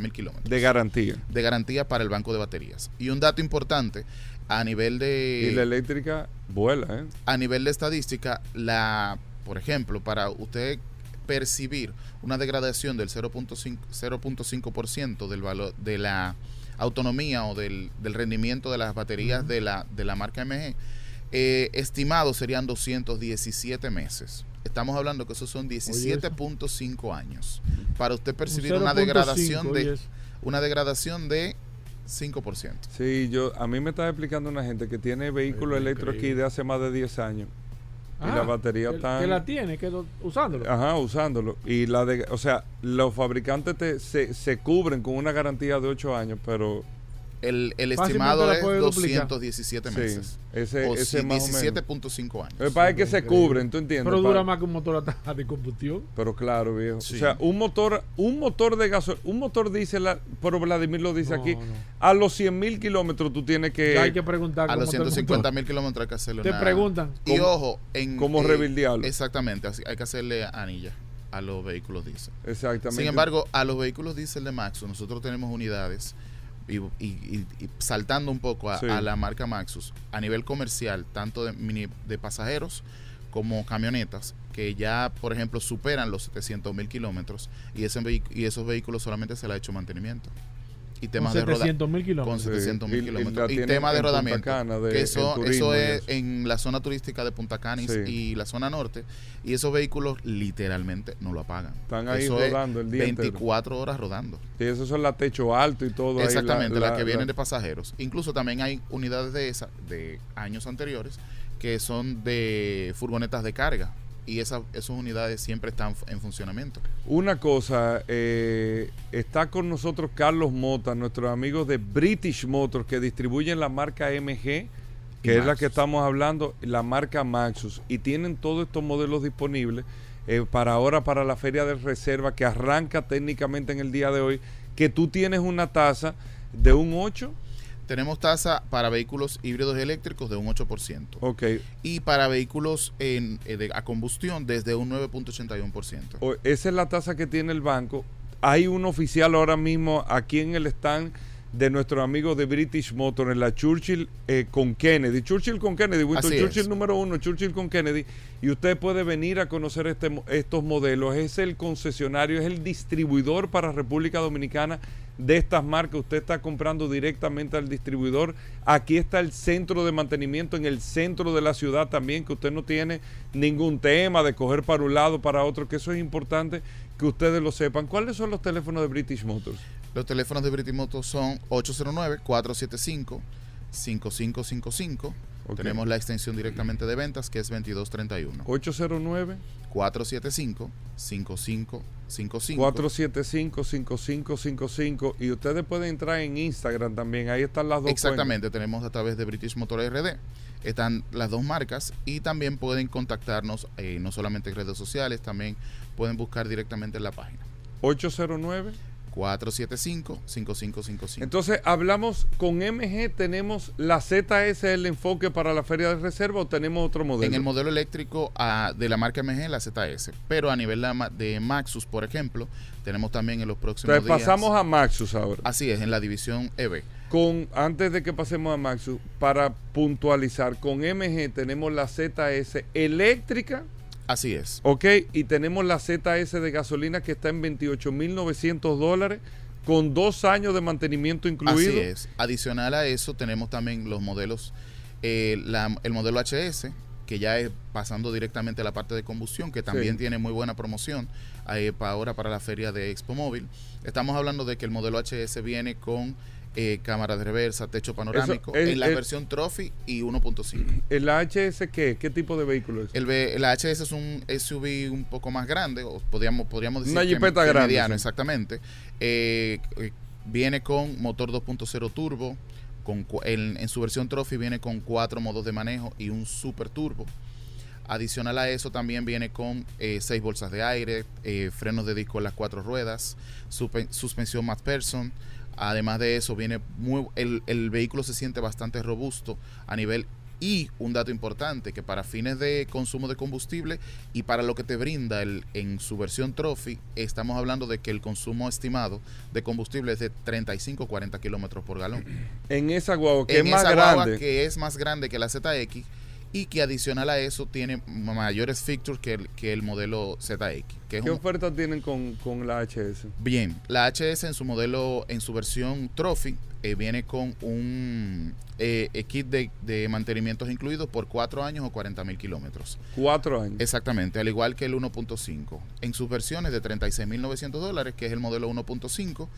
mil kilómetros de garantía de garantía para el banco de baterías. Y un dato importante, a nivel de... y la eléctrica vuela ¿eh? a nivel de estadística, la, por ejemplo, para usted percibir una degradación del 0.5 0.5% del valor de la autonomía o del, del rendimiento de las baterías de, la, de la marca MG, eh, estimado serían 217 meses. Estamos hablando que esos son 17.5 años. Para usted percibir una 0.5, degradación de una degradación de 5%. Sí, yo, a mí me está explicando una gente que tiene vehículo Pero eléctrico aquí de hace más de 10 años. y Ah, la batería que- está... Que la tiene, que lo- usándolo. Ajá, usándolo. Y la de, o sea, los fabricantes te, se, se cubren con una garantía de 8 años, pero El, estimado es puede duplicar. 217 sí, meses. ese, o ese sí, más o menos. 17.5 años. Pasa es que se cubren, ¿tú entiendes? Pero dura más que un motor a- de combustión. Pero claro, viejo. Sí. O sea, un motor, un motor de gasolina, un motor diésel, pero Vladimir lo dice No, aquí, no. a los 100 mil kilómetros tú tienes que, Ya hay que preguntar A los está el 150 motor. mil kilómetros hay que hacerle Te una- preguntan. Y ¿Cómo- ojo, en, cómo eh, rebildearlo? Exactamente, así- hay que hacerle anilla a los vehículos diésel. Exactamente. Sin embargo, a los vehículos diésel de Maxus, nosotros tenemos unidades y, y- y- y saltando un poco a, Sí. a la marca Maxus, a nivel comercial, tanto de, mini- de pasajeros como camionetas, que ya, por ejemplo, superan los 700 mil kilómetros y, ese y esos vehículos solamente se le ha hecho mantenimiento. Y Con temas de rodaje. 700 mil Con kilómetros. Sí, 700 y- mil y kilómetros. Y, tienen tema de rodamiento. Cana, de- que eso, turismo eso y es eso. en la zona turística de Punta Cana y- Sí. y la zona norte. Y esos vehículos literalmente no lo apagan. Están ahí Eso es rodando el día entero. 24 horas rodando. Sí, esos son la techo alto y todo. Exactamente, la- las que la- vienen la- de pasajeros. Incluso también hay unidades de esa de años anteriores que son de furgonetas de carga. Y esas, esas unidades siempre están en funcionamiento. Una cosa, eh, está con nosotros Carlos Mota, nuestros amigos de British Motors que distribuyen la marca MG, que es la que estamos hablando, la marca Maxus, y tienen todos estos modelos disponibles eh, para ahora, para la feria de reserva que arranca técnicamente en el día de hoy, que tú tienes una tasa de un 8, Tenemos tasa para vehículos híbridos eléctricos de un 8%. ok, Y para vehículos en, eh, de- a combustión desde un 9.81%. o- esa es la tasa que tiene el banco. Hay un oficial ahora mismo aquí en el stand de nuestros amigos de British Motor en la Churchill eh, con Kennedy. Churchill con Kennedy, Winston Churchill es. número uno, Churchill con Kennedy. Y usted puede venir a conocer este, estos modelos. Es el concesionario, es el distribuidor para República Dominicana de estas marcas. Usted está comprando directamente al distribuidor. Aquí está el centro de mantenimiento en el centro de la ciudad también, que usted no tiene ningún tema de coger para un lado, para otro, que eso es importante que ustedes lo sepan. ¿Cuáles son los teléfonos de British Motors? Los teléfonos de British Motors son 809-475-5555. Tenemos la extensión directamente de ventas que es 2231. 809 475-5555. 475-5555 y ustedes pueden entrar en Instagram también, ahí están las dos Exactamente, tenemos a través de British Motor RD. Están las dos marcas y también pueden contactarnos eh, no solamente en redes sociales, también pueden buscar directamente en la página. cuentas. 809 475-5555. Entonces, hablamos con MG, tenemos la ZS el enfoque para la feria de reserva o tenemos otro modelo. En el modelo eléctrico ah, de la marca MG, la ZS. Pero a nivel de, ma- de Maxus, por ejemplo, tenemos también en los próximos Entonces, días. pasamos a Maxus ahora. Así es, en la división EV. Con, antes de que pasemos a Maxus, para puntualizar, con MG tenemos la ZS eléctrica, Así es. ¿ok? Y tenemos la ZS de gasolina que está en 28.900 dólares, con dos años de mantenimiento incluido. Así es. Adicional a eso, tenemos también los modelos, eh, la- el modelo HS, que ya es pasando directamente a la parte de combustión, que también Sí. tiene muy buena promoción eh, para ahora para la feria de Expo Móvil. Estamos hablando de que el modelo HS viene con eh, cámara de reversa, techo panorámico, en la versión Trophy y 1.5. ¿El HS qué? ¿Qué tipo de vehículo es? El, el HS es un SUV un poco más grande, o podríamos, podríamos decir Una que- jipeta que grande, mediano, sí. exactamente. Eh, eh, viene con motor 2.0 turbo, con, en, en su versión Trophy viene con cuatro modos de manejo y un super turbo. Adicional a eso también viene con eh, seis bolsas de aire, frenos de disco en las cuatro ruedas, suspensión McPherson. Además de eso viene muy, el, el vehículo se siente bastante robusto a nivel y un dato importante que para fines de consumo de combustible y para lo que te brinda el, en su versión Trophy, estamos hablando de que el consumo estimado de combustible es de 35-40 kilómetros por galón. En esa guagua, que en es más esa guagua grande. que es más grande que la ZX y que adicional a eso tiene mayores features que el, que el modelo ZX. Que es ¿Qué un- ofertas tienen con, con la HS? Bien, la HS en su modelo, en su versión Trophy, eh, viene con un eh, eh, kit de, de mantenimientos incluidos por 4 años o 40 mil kilómetros. Cuatro años. Exactamente, al igual que el 1.5. En sus versiones de 36.900 dólares, que es el modelo 1.5,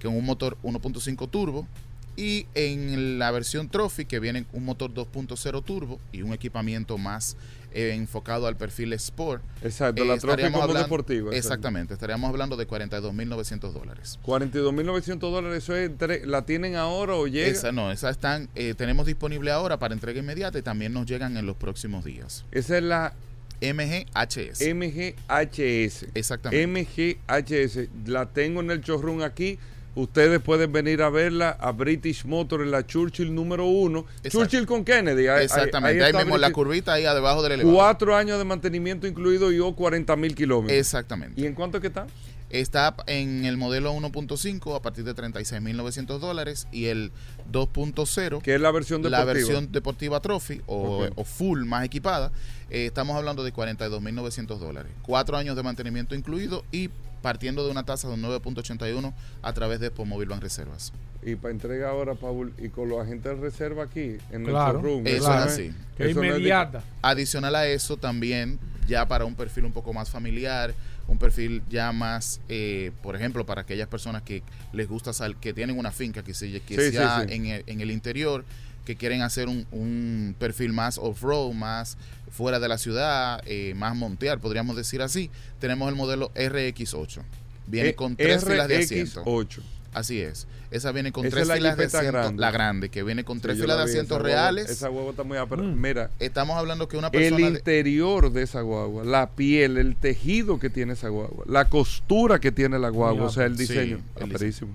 con un motor 1.5 turbo. Y en la versión Trophy, que viene un motor 2.0 turbo y un equipamiento más eh, enfocado al perfil Sport. Exacto, eh, la Trophy como hablando- deportiva. Exactamente, estaríamos hablando de 42.900 dólares. 42.900 dólares, ¿eso es entre- ¿la tienen ahora o llega? Esa no, esa están, eh, tenemos disponible ahora para entrega inmediata y también nos llegan en los próximos días. Esa es la MGHS. MGHS. Exactamente. MGHS. La tengo en el showroom aquí. Ustedes pueden venir a verla a British Motor en la Churchill número uno. Exacto. Churchill con Kennedy. Ahí- ahí- Exactamente, ahí, está mismo la British. curvita ahí debajo del elevador. Cuatro años de mantenimiento incluido y yo 40 mil kilómetros. Exactamente. ¿Y en cuánto es que está? Está en el modelo 1.5 a partir de 36.900 dólares y el 2.0, Que es la versión deportiva. la versión deportiva Trophy o, o full más equipada, eh, estamos hablando de 42.900 dólares. Cuatro años de mantenimiento incluido y partiendo de una tasa de un 9.81 a través de Expomóvil Ban Reservas. Y para entrega ahora, Paul, y con los agentes de reserva aquí, en Claro. el showroom. Eso Claro. es así. Que Eso no es de- inmediata. Adicional a eso, también ya para un perfil un poco más familiar, un perfil ya más, eh, por ejemplo, para aquellas personas que les gusta sal que tienen una finca que, se, que Sí, sí, sea sí. En, el, en el interior, que quieren hacer un, un perfil más off-road, más fuera de la ciudad, eh, más montear, podríamos decir así, tenemos el modelo RX8. Viene Eh, con tres filas de asiento. RX8. Así es. Esa viene con Esa tres es la filas de asiento. grande. La grande, que viene con tres Sí, filas la de asientos esa guagua- reales. Esa guagua está muy ápera. Mm. Mira, Estamos hablando que una el persona... de- interior de esa guagua, la piel, el tejido que tiene esa guagua, la costura que tiene la guagua, o sea, el Sí, diseño, el diseño.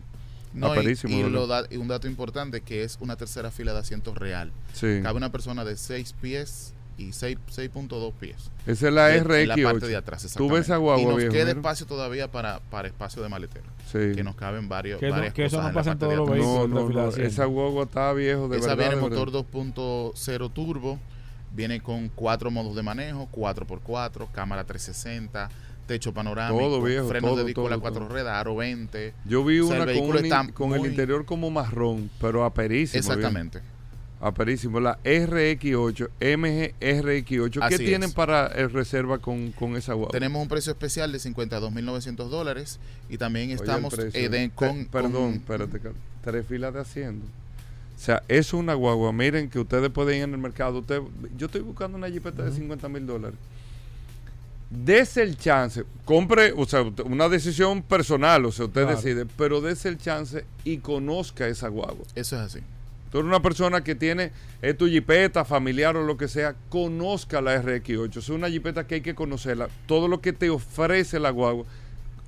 No, y, Aperísimo, y ¿verdad? lo da- y un dato importante que es una tercera fila de asientos real. Sí. Cabe una persona de 6 pies y 6 6.2 pies. Esa es la en la parte de RX8. atrás, Tú ves esa guagua, Y nos viejo, queda mira. espacio todavía para, para espacio de maletero. Sí. Que nos caben varios, Que no- varias que eso cosas no en la pasa en parte de todos los atrás. No, vehículos no, no. Esa guagua está viejo, de Esa verdad. viene de motor verdad. 2.0 turbo, viene con cuatro modos de manejo, 4x4, cámara 360, techo panorámico, Todo, viejo, frenos todo, de disco todo, cuatro ruedas, aro 20. Yo vi O sea, el una con, un está con el interior como marrón, pero aperísimo. Exactamente. Aperísimo. La RX8, MGRX8. ¿Qué Así tienen es. para el reserva con, con esa guagua? Tenemos un precio especial de 52.900 dólares y también Oye, estamos precio. eh, de- Pe- con... Perdón, espérate. Tres filas de asiento. O sea, es una guagua. Miren que ustedes pueden ir en el mercado. Usted, yo estoy buscando una jipeta de 50 mil dólares. Dese el chance. Compre, o sea, una decisión personal, o sea, usted Claro. decide, pero dese el chance y conozca esa guagua. Eso es así. Tú eres una persona que tiene, es tu jipeta familiar o lo que sea, conozca la RX8. Es una jipeta que hay que conocerla. Todo lo que te ofrece la guagua.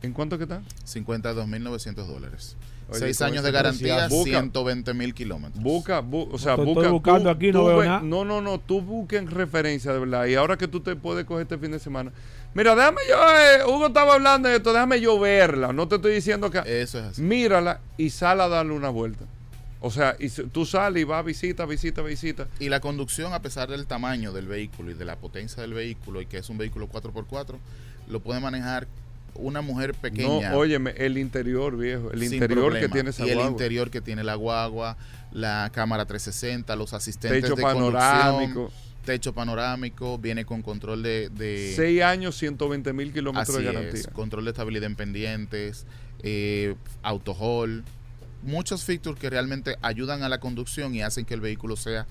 ¿En cuánto que está? 52.900 dólares. Oye, Seis años de garantía, busca- 120 mil kilómetros. Busca, bu- o sea, Estoy- busca. estoy buscando aquí, no veo ve- nada. No, no, no, tú busques en referencia, de verdad. Y ahora que tú te puedes coger este fin de semana. Mira, déjame yo, eh, Hugo estaba hablando de esto, déjame yo verla. No te estoy diciendo que. Eso es así. Mírala y sal a darle una vuelta. O sea, y tú sales y vas, visita, visita, visita. Y la conducción, a pesar del tamaño del vehículo y de la potencia del vehículo, y que es un vehículo 4x4, lo puede manejar una mujer pequeña. No, óyeme, el interior, viejo. El interior que tiene esa Y el guagua. interior que tiene la guagua, la cámara 360, los asistentes Techo de panorámico. conducción, techo panorámico, viene con control de... de 6 años, 120 mil kilómetros de garantía. es, control de estabilidad en pendientes, eh, auto hold, muchos features que realmente ayudan a la conducción y hacen que el vehículo sea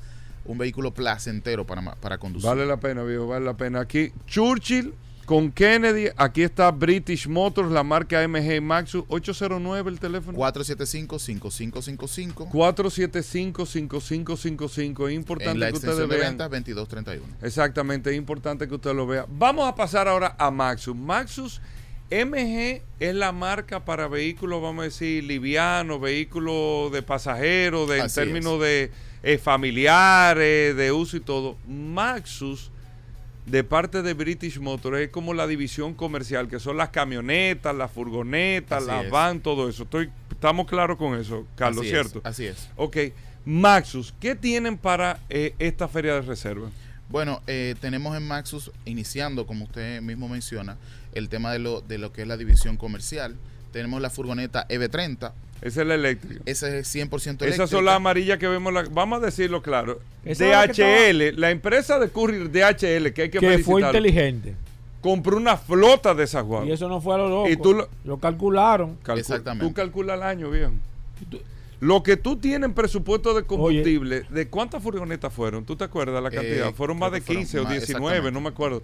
un vehículo placentero para, para conducir. Vale la pena, viejo, vale la pena. Aquí, Churchill con Kennedy. Aquí está British Motors, la marca MG Maxus. 809 el teléfono. 475-5555 475-5555. Es importante en la que ustedes extensión de vean. ventas 2231. Exactamente, es importante que usted lo vea. Vamos a pasar ahora a Maxus. Maxus MG es la marca para vehículos, vamos a decir, livianos, vehículos de pasajeros, de, en términos de eh, familiares, de uso y todo. Maxus, de parte de British Motors, es como la división comercial, que son las camionetas, las furgonetas, Así las es. van, todo eso. Estoy, estamos claros con eso, Carlos, Así es, ¿cierto? así es. Ok, Maxus, ¿qué tienen para eh, esta feria de reserva? Bueno, eh, tenemos en Maxus, iniciando, como usted mismo menciona, el tema de lo, de lo que es la división comercial. Tenemos la furgoneta EV30, Esa es la eléctrica. esa es 100% eléctrica. Esas son las amarillas que vemos. la- vamos a decirlo claro. Esa es la que DHL, la empresa de courier DHL, que hay que, Que fue inteligente. compró una flota de esas guaguas. Y eso no fue a lo loco. Y tú lo- lo calcularon. Calcu- Exactamente. Tú calculas el año, viejo. Lo que tú tienes en presupuesto de combustible, ¿de cuántas furgonetas fueron? ¿Tú te acuerdas la Eh, cantidad? fueron más de que fueron 15 o más, 19, exactamente. no me acuerdo.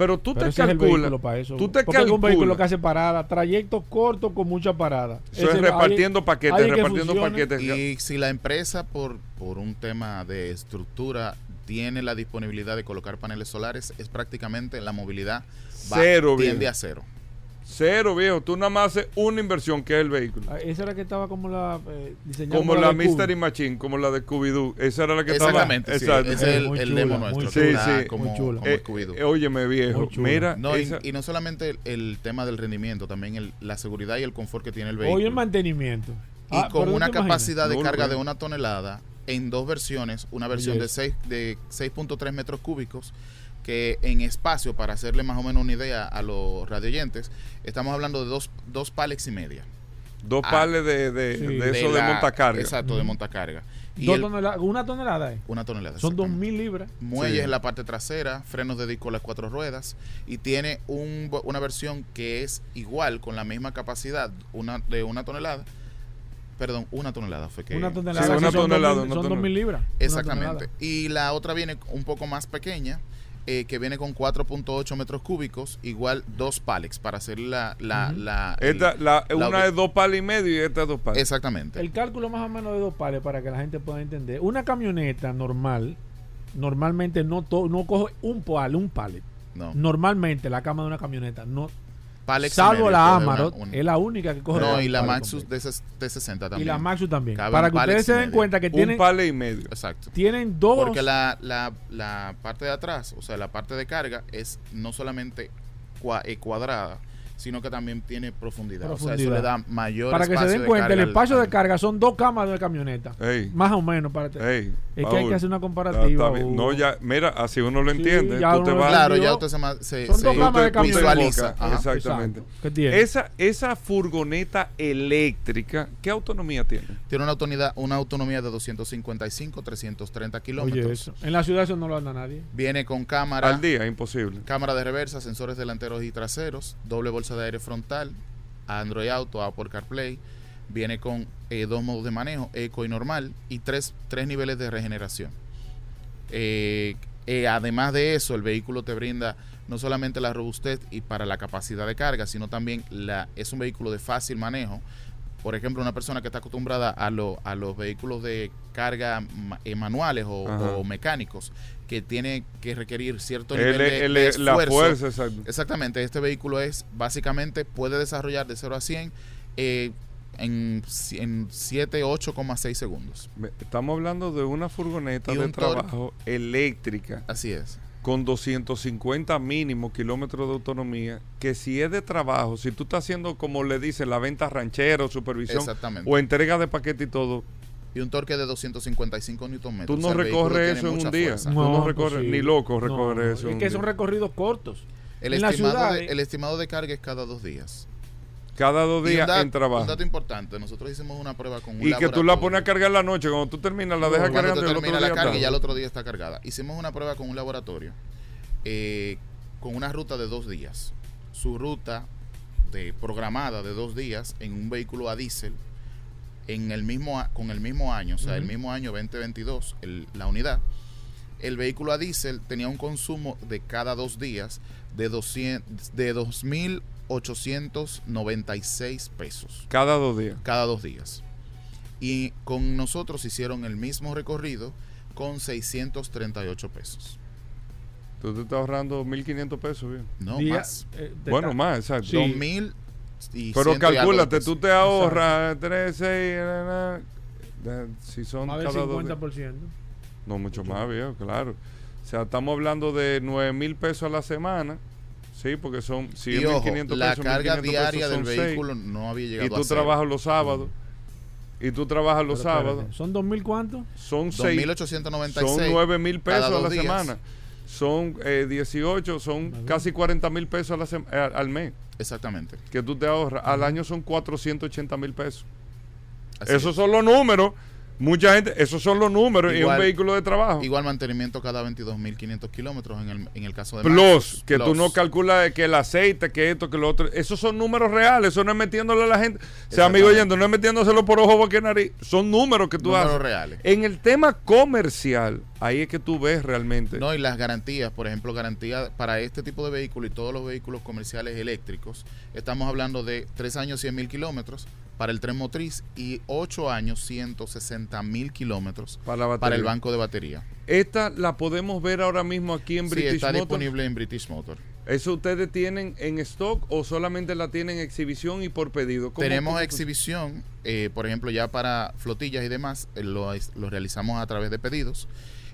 Pero tú Pero te ese es el calculas. vehículo para eso. Tú te Porque es un vehículo calculas. que hace parada, trayectos cortos con mucha parada. Eso es repartiendo paquetes, repartiendo paquetes. Y si la empresa, por, por un tema de estructura, tiene la disponibilidad de colocar paneles solares, es prácticamente la movilidad va- Cero, tiende viejo. a cero. Cero, viejo. Tú nada más haces una inversión, que es el vehículo. Ah, Esa era que estaba como la eh, diseñada Como la Cuba. Mystery Machine, como la de Scooby-Doo. Esa era la que Exactamente, sí, estaba. ese es el, Muy el chula, demo nuestro. Sí, sí. como, Muy chula. como Eh, Scooby-Doo. eh, óyeme, viejo. Mira, No, y, esa- y no solamente el, el tema del rendimiento, también el- la seguridad y el confort que tiene el Hoy el vehículo. mantenimiento. y Ah, con una capacidad de carga no. de una tonelada en dos versiones, una versión Oye, de eso. 6 de 6.3 metros cúbicos, que en espacio, para hacerle más o menos una idea a los radioyentes, estamos hablando de dos, dos pallets y media. dos ah, pales de, de, Sí. de eso de, la- montacarga. Exacto, de montacarga. Y Dos el- una tonelada. eh. una tonelada. Son exactamente. 2.000 libras. Muelles Sí. en la parte trasera, frenos de disco las cuatro ruedas y tiene un, una versión que es igual con la misma capacidad una, de una tonelada. Perdón, una tonelada fue que... Una tonelada. Sí, una son tonelada, 2.000 una Son tonelada. 2.000 libras. Exactamente. Y la otra viene un poco más pequeña, eh, que viene con 4.8 metros cúbicos, igual dos pallets para hacer la... la, la- Esta, la, la- una es dos palos y medio y esta es dos palos. exactamente. El cálculo más o menos de dos pares para que la gente pueda entender. Una camioneta normal, normalmente no, to- no coge un pal, un pallet. no, Normalmente la cama de una camioneta, no, y salvo la una- Amarok, un- es la única que coge No, un y la Maxus de, ses- de 60 Y también. la Maxus también. Para que ustedes se y den cuenta que Un tienen, palo y medio. Exacto. tienen dos. Porque la, la, la parte de atrás, o sea, la parte de carga es no solamente eh, cuadrada, sino que también tiene profundidad. O sea, eso le da mayor para que se den de cuenta, el al- espacio de carga son dos camas de camioneta. Ey, Más o menos. Para te- ey, es que hay que hacer una comparativa. No, ya, mira, así uno lo Sí, entiende. ya Tú te uno vas Claro, ya usted se, se, Son se dos camas de te visualiza. Ajá. Exactamente. ¿Qué tiene? Esa, esa furgoneta eléctrica, ¿qué autonomía tiene? Tiene una autonomía, una autonomía de 255, 330 kilómetros. Oye, eso. En la ciudad eso no lo anda nadie. Viene con cámara, Al día, imposible. cámara de reversa, sensores delanteros y traseros, doble bolsa de aire frontal, Android Auto, Apple CarPlay. Viene con eh, dos modos de manejo, eco y normal, y tres, tres niveles de regeneración. Eh, eh, además de eso, el vehículo te brinda no solamente la robustez y para la capacidad de carga, sino también la, es un vehículo de fácil manejo. Por ejemplo, una persona que está acostumbrada a, lo- a los vehículos de carga ma- eh, manuales o mecánicos, que tiene que requerir cierto nivel de, él- de la esfuerzo. fuerza, exacto. Exactamente, este vehículo es básicamente puede desarrollar de 0 a 100 eh, en, en 7, 8,6 segundos. Estamos hablando de una furgoneta de trabajo eléctrica Así es. con 250 mínimo kilómetros de autonomía, que si es de trabajo, si tú estás haciendo como le dicen la venta ranchera o supervisión o entrega de paquete y todo, y un torque de 255 Nm. tú no recorres eso en un día. Tú no recorres, ni loco recorres eso en Es que día. son recorridos cortos. El En la estimado, ciudad, de, eh. el estimado de carga es cada dos días. cada dos días en trabajo. Un dato importante, nosotros hicimos una prueba con un Y que tú la pones a cargar la noche, cuando tú terminas la dejas Cuando cargando el otro termina la día carga y ya el otro día está cargada. Hicimos una prueba con un laboratorio eh, con una ruta de dos días. Su ruta de programada de dos días en un vehículo a diésel en el mismo con el mismo año, o sea, el mismo año 2022, el- la unidad. El vehículo a diésel tenía un consumo de cada dos días de 200, de 2.896 pesos Cada dos días. cada dos días. Y con nosotros hicieron el mismo recorrido con 638 pesos. Tú te estás ahorrando 1.500 pesos, bien. No Día- más. eh, Bueno, más, exacto. Sí. 2000 y Pero y calcúlate, pesos. tú te ahorras 3, 6, si son Más del cada dos días. 50%. No, mucho más, viejo, claro. O sea, estamos hablando de 9 mil pesos a la semana. Sí, porque son si Y es ojo, 1.500 la pesos, carga 1.500 diaria pesos del vehículo no había llegado Y tú a trabajas los sábados. Y tú trabajas los Pero espérate, sábados. ¿Son 2.000 cuántos? Son 6 2.896. Son 9 mil pesos a la días. semana. son eh, 18, son casi 40 mil pesos a la a- al mes Exactamente. que tú te ahorras. Al año son 480 mil pesos. Así Esos es. son los números. Mucha gente, esos son los números y Igual- un vehículo de trabajo. Igual mantenimiento cada 22.500 kilómetros en el, en el caso de Plus, que tú Plus. no calculas que el aceite, que esto, que lo otro. Esos son números reales, eso no es metiéndole a la gente. O sea, amigo oyendo, no es metiéndoselo por ojo, boca y nariz. Son números que tú Números haces. reales. En el tema comercial, ahí es que tú ves realmente. No, y las garantías, por ejemplo, garantía para este tipo de vehículo y todos los vehículos comerciales eléctricos, estamos hablando de 3 años 100 mil kilómetros para el tren motriz y 8 años 160 mil kilómetros para, el banco de batería. Esta la podemos ver ahora mismo aquí en Sí, British está Motors. disponible en British Motor. ¿Eso ustedes tienen en stock o solamente la tienen en exhibición y por pedido? ¿Cómo- Tenemos cómo- exhibición, eh, por ejemplo, ya para flotillas y demás, eh, lo realizamos a través de pedidos.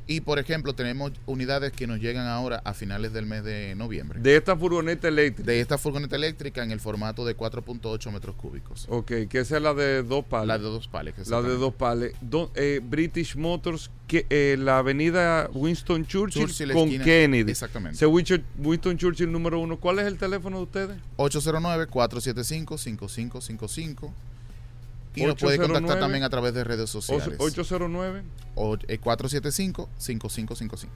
Y, por ejemplo, tenemos unidades que nos llegan ahora a finales del mes de noviembre. De esta furgoneta eléctrica. de esta furgoneta eléctrica en el formato de 4.8 metros cúbicos. Ok, que esa es la de dos palos. La de dos pales. La de dos pales. Do- eh, British Motors, que, eh, la avenida Winston Churchill, Churchill, con esquina- Kennedy. Exactamente. Winston Churchill número uno. ¿Cuál es el teléfono de ustedes? 809-475-5555. Y nos puede 809. contactar también a través de redes sociales. 809. O- eh, 475-5555.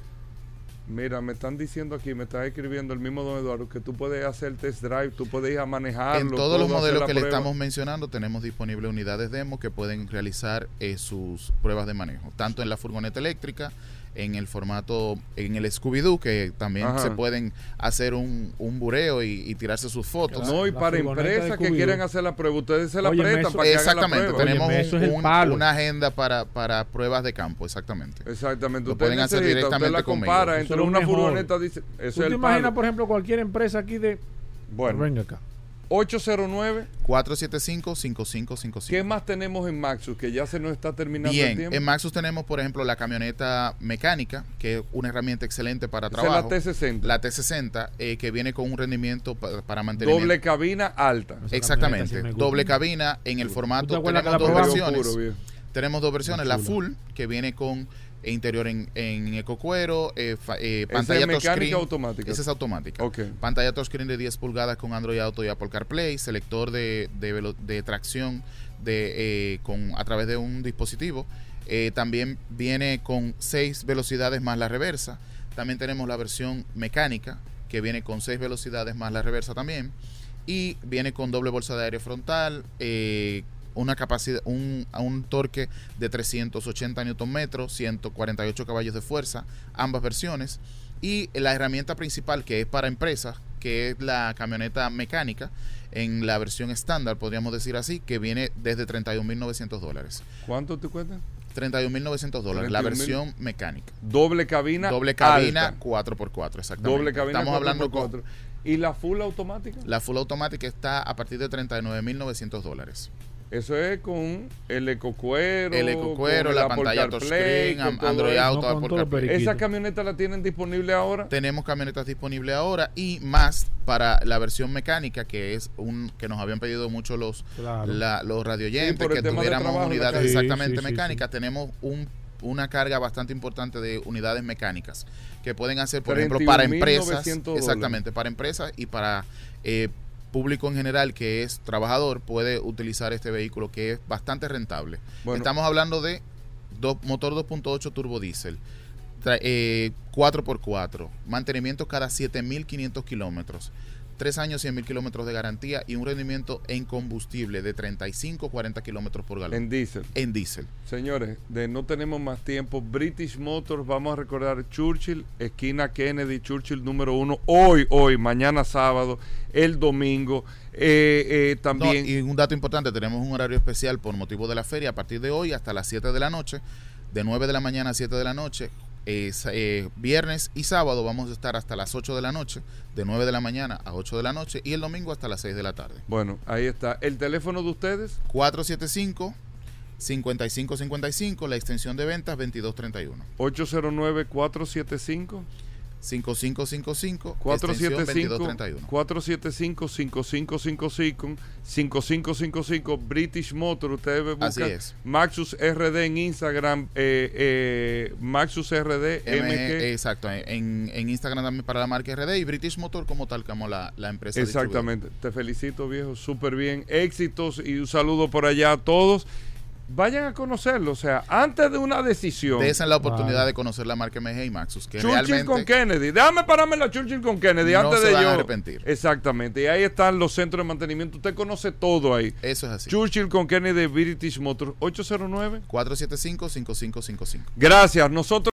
Mira, me están diciendo aquí, me está escribiendo el mismo don Eduardo, que tú puedes hacer test drive, tú puedes ir a manejarlo. En todos los modelos que le estamos mencionando tenemos disponibles unidades demo que pueden realizar eh, sus pruebas de manejo, tanto en la furgoneta eléctrica, en el formato, en el Scooby-Doo, que también Ajá. se pueden hacer un, un bureo y, y tirarse sus fotos. No, y La para empresas que quieran hacer la prueba, ustedes se la prestan eso- para que hagan la Exactamente, prueba. tenemos eso un- una agenda para, para pruebas de campo, exactamente. Exactamente. Lo usted pueden hacer directamente usted la compara Eso entre una mejor. furgoneta, dice, ese ¿Tú es te el imaginas, palo. por ejemplo, cualquier empresa aquí de... Bueno, Venga acá. 809. 475-5555. ¿Qué más tenemos en Maxus? Que ya se nos está terminando el Bien, tiempo. en Maxus tenemos, por ejemplo, la camioneta mecánica, que es una herramienta excelente para Esa es trabajo. la T60. La T60, eh, que viene con un rendimiento pa- para mantenimiento. Doble cabina alta. Exactamente, doble cabina en el ¿Tú te formato. Tenemos la dos versiones. Tenemos dos versiones, la full, que viene con interior en, en ecocuero, eh, eh, ¿Esa pantalla es mecánica touchscreen. automática? Esa es automática. Pantalla touchscreen de 10 pulgadas con Android Auto y Apple CarPlay, selector de, de, tracción de, eh, con, a través de un dispositivo. Eh, también viene con 6 velocidades más la reversa. También tenemos la versión mecánica, que viene con 6 velocidades más la reversa también. Y viene con doble bolsa de aire frontal, una capacidad, un, a un torque de 380 Nm, 148 caballos de fuerza, ambas versiones. Y la herramienta principal que es para empresas, que es la camioneta mecánica, en la versión estándar, podríamos decir así, que viene desde 31.900 dólares. ¿Cuánto te cuesta? 31.900 dólares, la 31.000. versión mecánica. Doble cabina. Doble cabina, alta. 4x4, exactamente. Doble cabina. Estamos hablando 4x4. con ¿Y la full automática? la full automática está a partir de 39.900 dólares. Eso es con el ecocuero. El ecocuero, la Apple pantalla touchscreen, Android. Auto, No, con Apple todo lo CarPlay. periquito. ¿Esa camioneta la tienen disponible ahora? Tenemos camionetas disponibles ahora y más para la versión mecánica, que es un que nos habían pedido mucho los, Claro. la- los radioyentes, Sí, que tuviéramos trabajo, la unidades exactamente sí, sí, mecánicas. Tenemos un, una carga bastante importante de unidades mecánicas que pueden hacer, por ejemplo, para empresas, 31.900 exactamente, para empresas y para eh, público en general que es trabajador, puede utilizar este vehículo que es bastante rentable. Bueno, Estamos hablando de dos- motor 2.8 turbo diésel, eh, 4x4, mantenimiento cada 7.500 kilómetros, 3 años 100.000 kilómetros de garantía y un rendimiento en combustible de 35-40 kilómetros por galón en en, diésel. diésel. Señores, de no tenemos más tiempo. British Motors, vamos a recordar Churchill, esquina Kennedy, Churchill número uno. Hoy, hoy, mañana sábado, el domingo. Eh, eh, No, también. y un dato importante, tenemos un horario especial por motivo de la feria a partir de hoy hasta las 7 de la noche, de 9 de la mañana a 7 de la noche. Eh, eh, viernes y sábado vamos a estar hasta las 8 de la noche, de 9 de la mañana a 8 de la noche y el domingo hasta las 6 de la tarde. Bueno, ahí está. ¿El teléfono de ustedes? 475 5555, la extensión de ventas 2231. 809-475. 5555 475 2231. 475 5555 5555 British Motor ustedes buscan Así es. Maxus RD en Instagram eh, eh, Maxus RD MG exacto, en, en Instagram también para la marca RD y British Motor como tal, como la, la empresa. Exactamente. Te felicito, viejo. Súper bien. Éxitos y un saludo por allá a todos. Vayan a conocerlo. O sea, antes de una decisión. Desen la oportunidad Wow. de conocer la marca MG y Maxus, que Churchill realmente con Kennedy. Déjame pararme la Churchill con Kennedy No antes se de van a arrepentir. Exactamente. Y ahí están los centros de mantenimiento. Usted conoce todo ahí. eso es así. Churchill con Kennedy, British Motor 809. 475-5555. Gracias. Nosotros.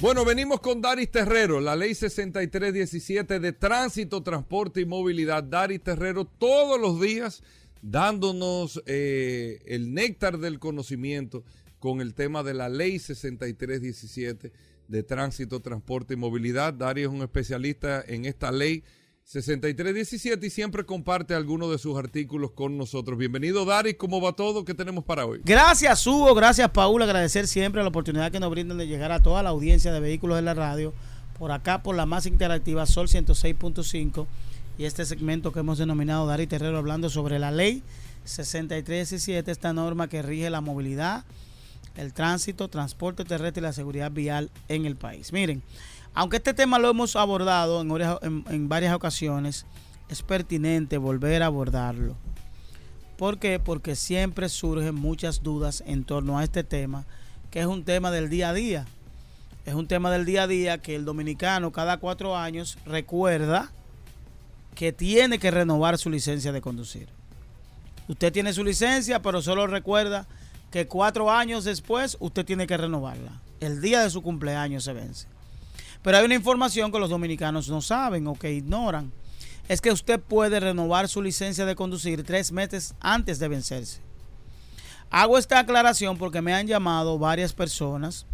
Bueno, venimos con Daris Terrero, la ley 6317 de tránsito, transporte y movilidad. Daris Terrero todos los días dándonos eh, el néctar del conocimiento con el tema de la ley 6317 de tránsito, transporte y movilidad. Daris es un especialista en esta ley 6317 y siempre comparte algunos de sus artículos con nosotros. Bienvenido, Daris. ¿Cómo va todo? ¿Qué tenemos para hoy? Gracias, Hugo. Gracias, Paul. Agradecer siempre la oportunidad que nos brindan de llegar a toda la audiencia de vehículos de la radio. Por acá, por la más interactiva Sol 106.5. Y este segmento que hemos denominado Dari Terrero hablando sobre la ley 6317, esta norma que rige la movilidad, el tránsito, transporte terrestre y la seguridad vial en el país. Miren, aunque este tema lo hemos abordado en, en varias ocasiones, es pertinente volver a abordarlo. ¿Por qué? Porque siempre surgen muchas dudas en torno a este tema, que es un tema del día a día. Es un tema del día a día que el dominicano cada cuatro años recuerda que tiene que renovar su licencia de conducir. Usted tiene su licencia, pero solo recuerda que cuatro años después usted tiene que renovarla. El día de su cumpleaños se vence. Pero hay una información que los dominicanos no saben o que ignoran. Es que usted puede renovar su licencia de conducir tres meses antes de vencerse. Hago esta aclaración porque me han llamado varias personas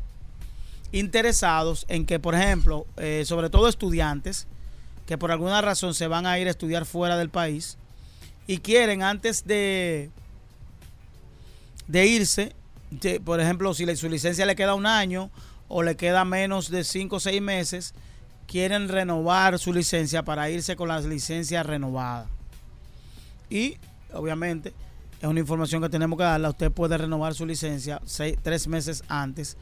interesados en que, por ejemplo, eh, sobre todo estudiantes, que por alguna razón se van a ir a estudiar fuera del país y quieren antes de, de irse, por ejemplo, si su licencia le queda un año o le queda menos de 5 o 6 meses, quieren renovar su licencia para irse con la licencia renovada. Y obviamente es una información que tenemos que darla. Usted puede renovar su licencia seis- tres meses antes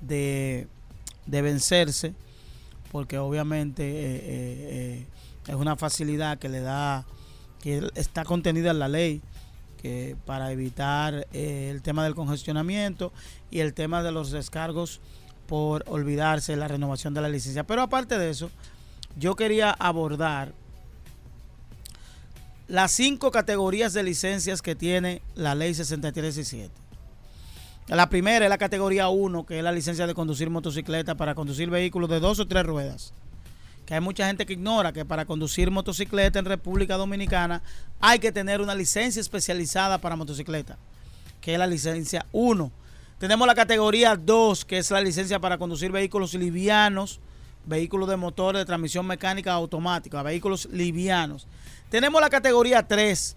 de, de vencerse, porque obviamente eh, eh, eh, es una facilidad que le da, que está contenida en la ley, que para evitar el tema del congestionamiento y el tema de los descargos por olvidarse la renovación de la licencia. Pero aparte de eso, yo quería abordar las cinco categorías de licencias que tiene la ley 6317. La primera es la categoría 1, que es la licencia de conducir motocicleta para conducir vehículos de dos o tres ruedas. Que hay mucha gente que ignora que para conducir motocicleta en República Dominicana hay que tener una licencia especializada para motocicleta, que es la licencia 1. Tenemos la categoría 2, que es la licencia para conducir vehículos livianos, vehículos de motor de transmisión mecánica automática, vehículos livianos. Tenemos la categoría 3,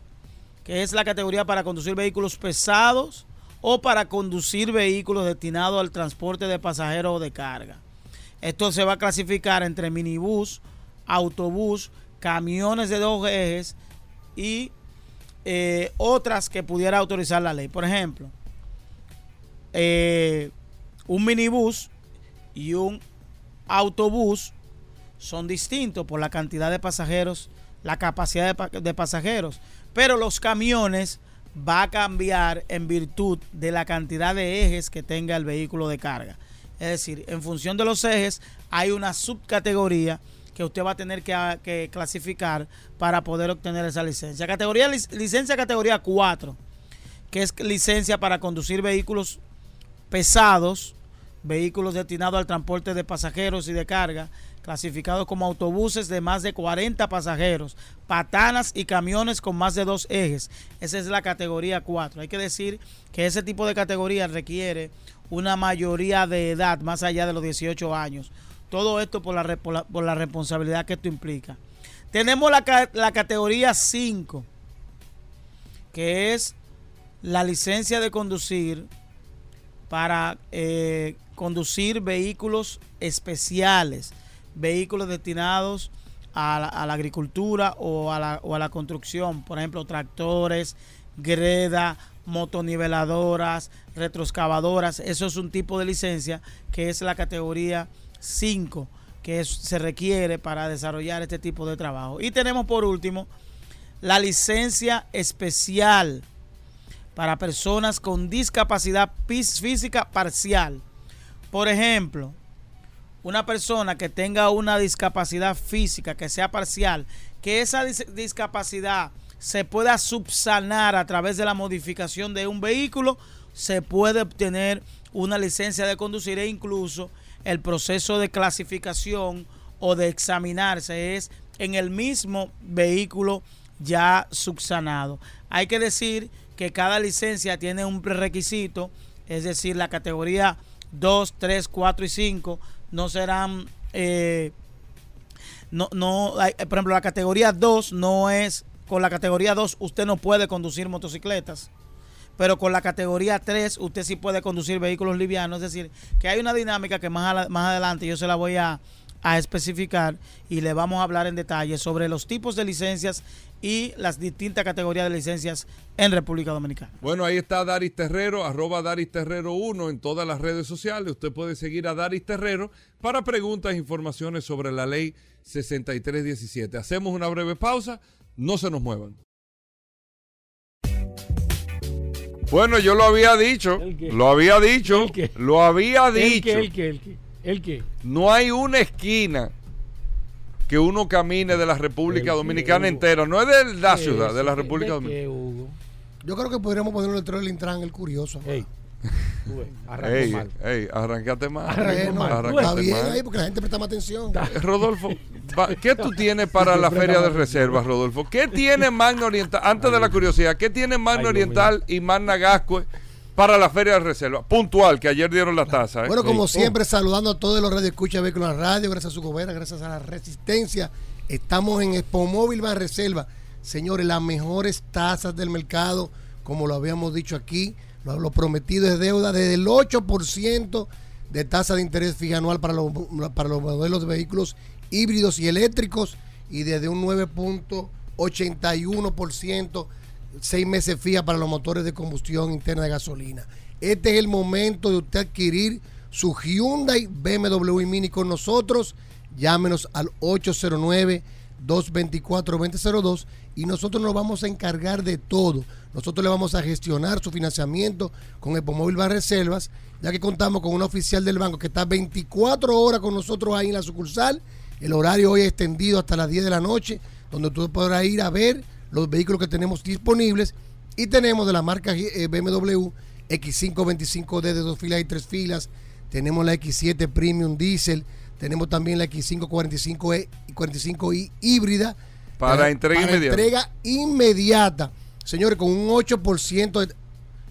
que es la categoría para conducir vehículos pesados o para conducir vehículos destinados al transporte de pasajeros o de carga. Esto se va a clasificar entre minibús, autobús, camiones de dos ejes y eh, otras que pudiera autorizar la ley. Por ejemplo, eh, un minibús y un autobús son distintos por la cantidad de pasajeros, la capacidad de, pa- de pasajeros, pero los camiones va a cambiar en virtud de la cantidad de ejes que tenga el vehículo de carga. Es decir, en función de los ejes hay una subcategoría que usted va a tener que, a- que clasificar para poder obtener esa licencia. Categoría lic- licencia categoría 4, que es licencia para conducir vehículos pesados, vehículos destinados al transporte de pasajeros y de carga, clasificados como autobuses de más de 40 pasajeros, patanas y camiones con más de dos ejes. Esa es la categoría 4. Hay que decir que ese tipo de categoría requiere una mayoría de edad más allá de los 18 años. Todo esto por la, por la, responsabilidad que esto implica. Tenemos la, la categoría 5, que es la licencia de conducir para eh, conducir vehículos especiales, vehículos destinados a la, a la agricultura o a la, o a la construcción, por ejemplo, tractores, greda, motoniveladoras, retroexcavadoras. Eso es un tipo de licencia que es la categoría 5 que se requiere para desarrollar este tipo de trabajo. Y tenemos por último la licencia especial para personas con discapacidad física parcial. Por ejemplo, una persona que tenga una discapacidad física que sea parcial, que esa dis- discapacidad se pueda subsanar a través de la modificación de un vehículo, se puede obtener una licencia de conducir e incluso el proceso de clasificación o de examinarse es en el mismo vehículo ya subsanado. Hay que decir que cada licencia tiene un prerequisito, es decir, la categoría 2, 3, 4 y 5 no serán, eh, no, no, hay- por ejemplo, la categoría 2 no es, con la categoría 2 usted no puede conducir motocicletas, pero con la categoría 3 usted sí puede conducir vehículos livianos, es decir, que hay una dinámica que más, ala- más adelante yo se la voy a, a especificar y le vamos a hablar en detalle sobre los tipos de licencias y las distintas categorías de licencias en República Dominicana. Bueno, ahí está Daris Terrero, arroba Daris Terrero 1 en todas las redes sociales. Usted puede seguir a Daris Terrero para preguntas e informaciones sobre la ley 6317. Hacemos una breve pausa, no se nos muevan. Bueno, yo lo había dicho, ¿El qué? lo había dicho, ¿El qué? lo había ¿El dicho. que, el que, el que, el que. No hay una esquina que uno camine de la República El Dominicana entera, no es de la ¿Qué ciudad, es? de la ¿De- República Dominicana. Yo creo que podríamos poner un letrero del Intran, el curioso. Ey, <laughs> arrancó Ey, mal. ey, arrancate mal. arrancate está bien mal. ahí porque la gente presta más atención. Eh, Rodolfo, <laughs> ¿qué tú tienes para la feria de reservas, Rodolfo? ¿Qué tiene Magna Oriental? Antes de la curiosidad, ¿qué tiene Magna Oriental y Magna Gascue para la feria de reservas? Puntual, que ayer dieron la tasa. ¿eh? Bueno, como oh. siempre, saludando a todos los radio escucha vehículos en la radio, gracias a su gobierno, gracias a la resistencia. Estamos en Expo Móvil Ban Reserva. Señores, las mejores tasas del mercado, como lo habíamos dicho aquí, lo, lo prometido es deuda desde el 8% de tasa de interés fija anual para los, para los modelos de vehículos híbridos y eléctricos y desde un 9.81% seis meses fija para los motores de combustión interna de gasolina. Este es el momento de usted adquirir su Hyundai BMW y Mini con nosotros. Llámenos al 809-224-2002 y nosotros nos vamos a encargar de todo. Nosotros le vamos a gestionar su financiamiento con Epomóvil Reservas, ya que contamos con un oficial del banco que está 24 horas con nosotros ahí en la sucursal. El horario hoy es extendido hasta las 10 de la noche, donde tú podrás ir a ver los vehículos que tenemos disponibles. Y tenemos de la marca eh, BMW X525D de dos filas y tres filas. Tenemos la X7 Premium Diesel. Tenemos también la X545E y 45i híbrida. Para entrega inmediata. entrega inmediata. Señores, con un 8% de...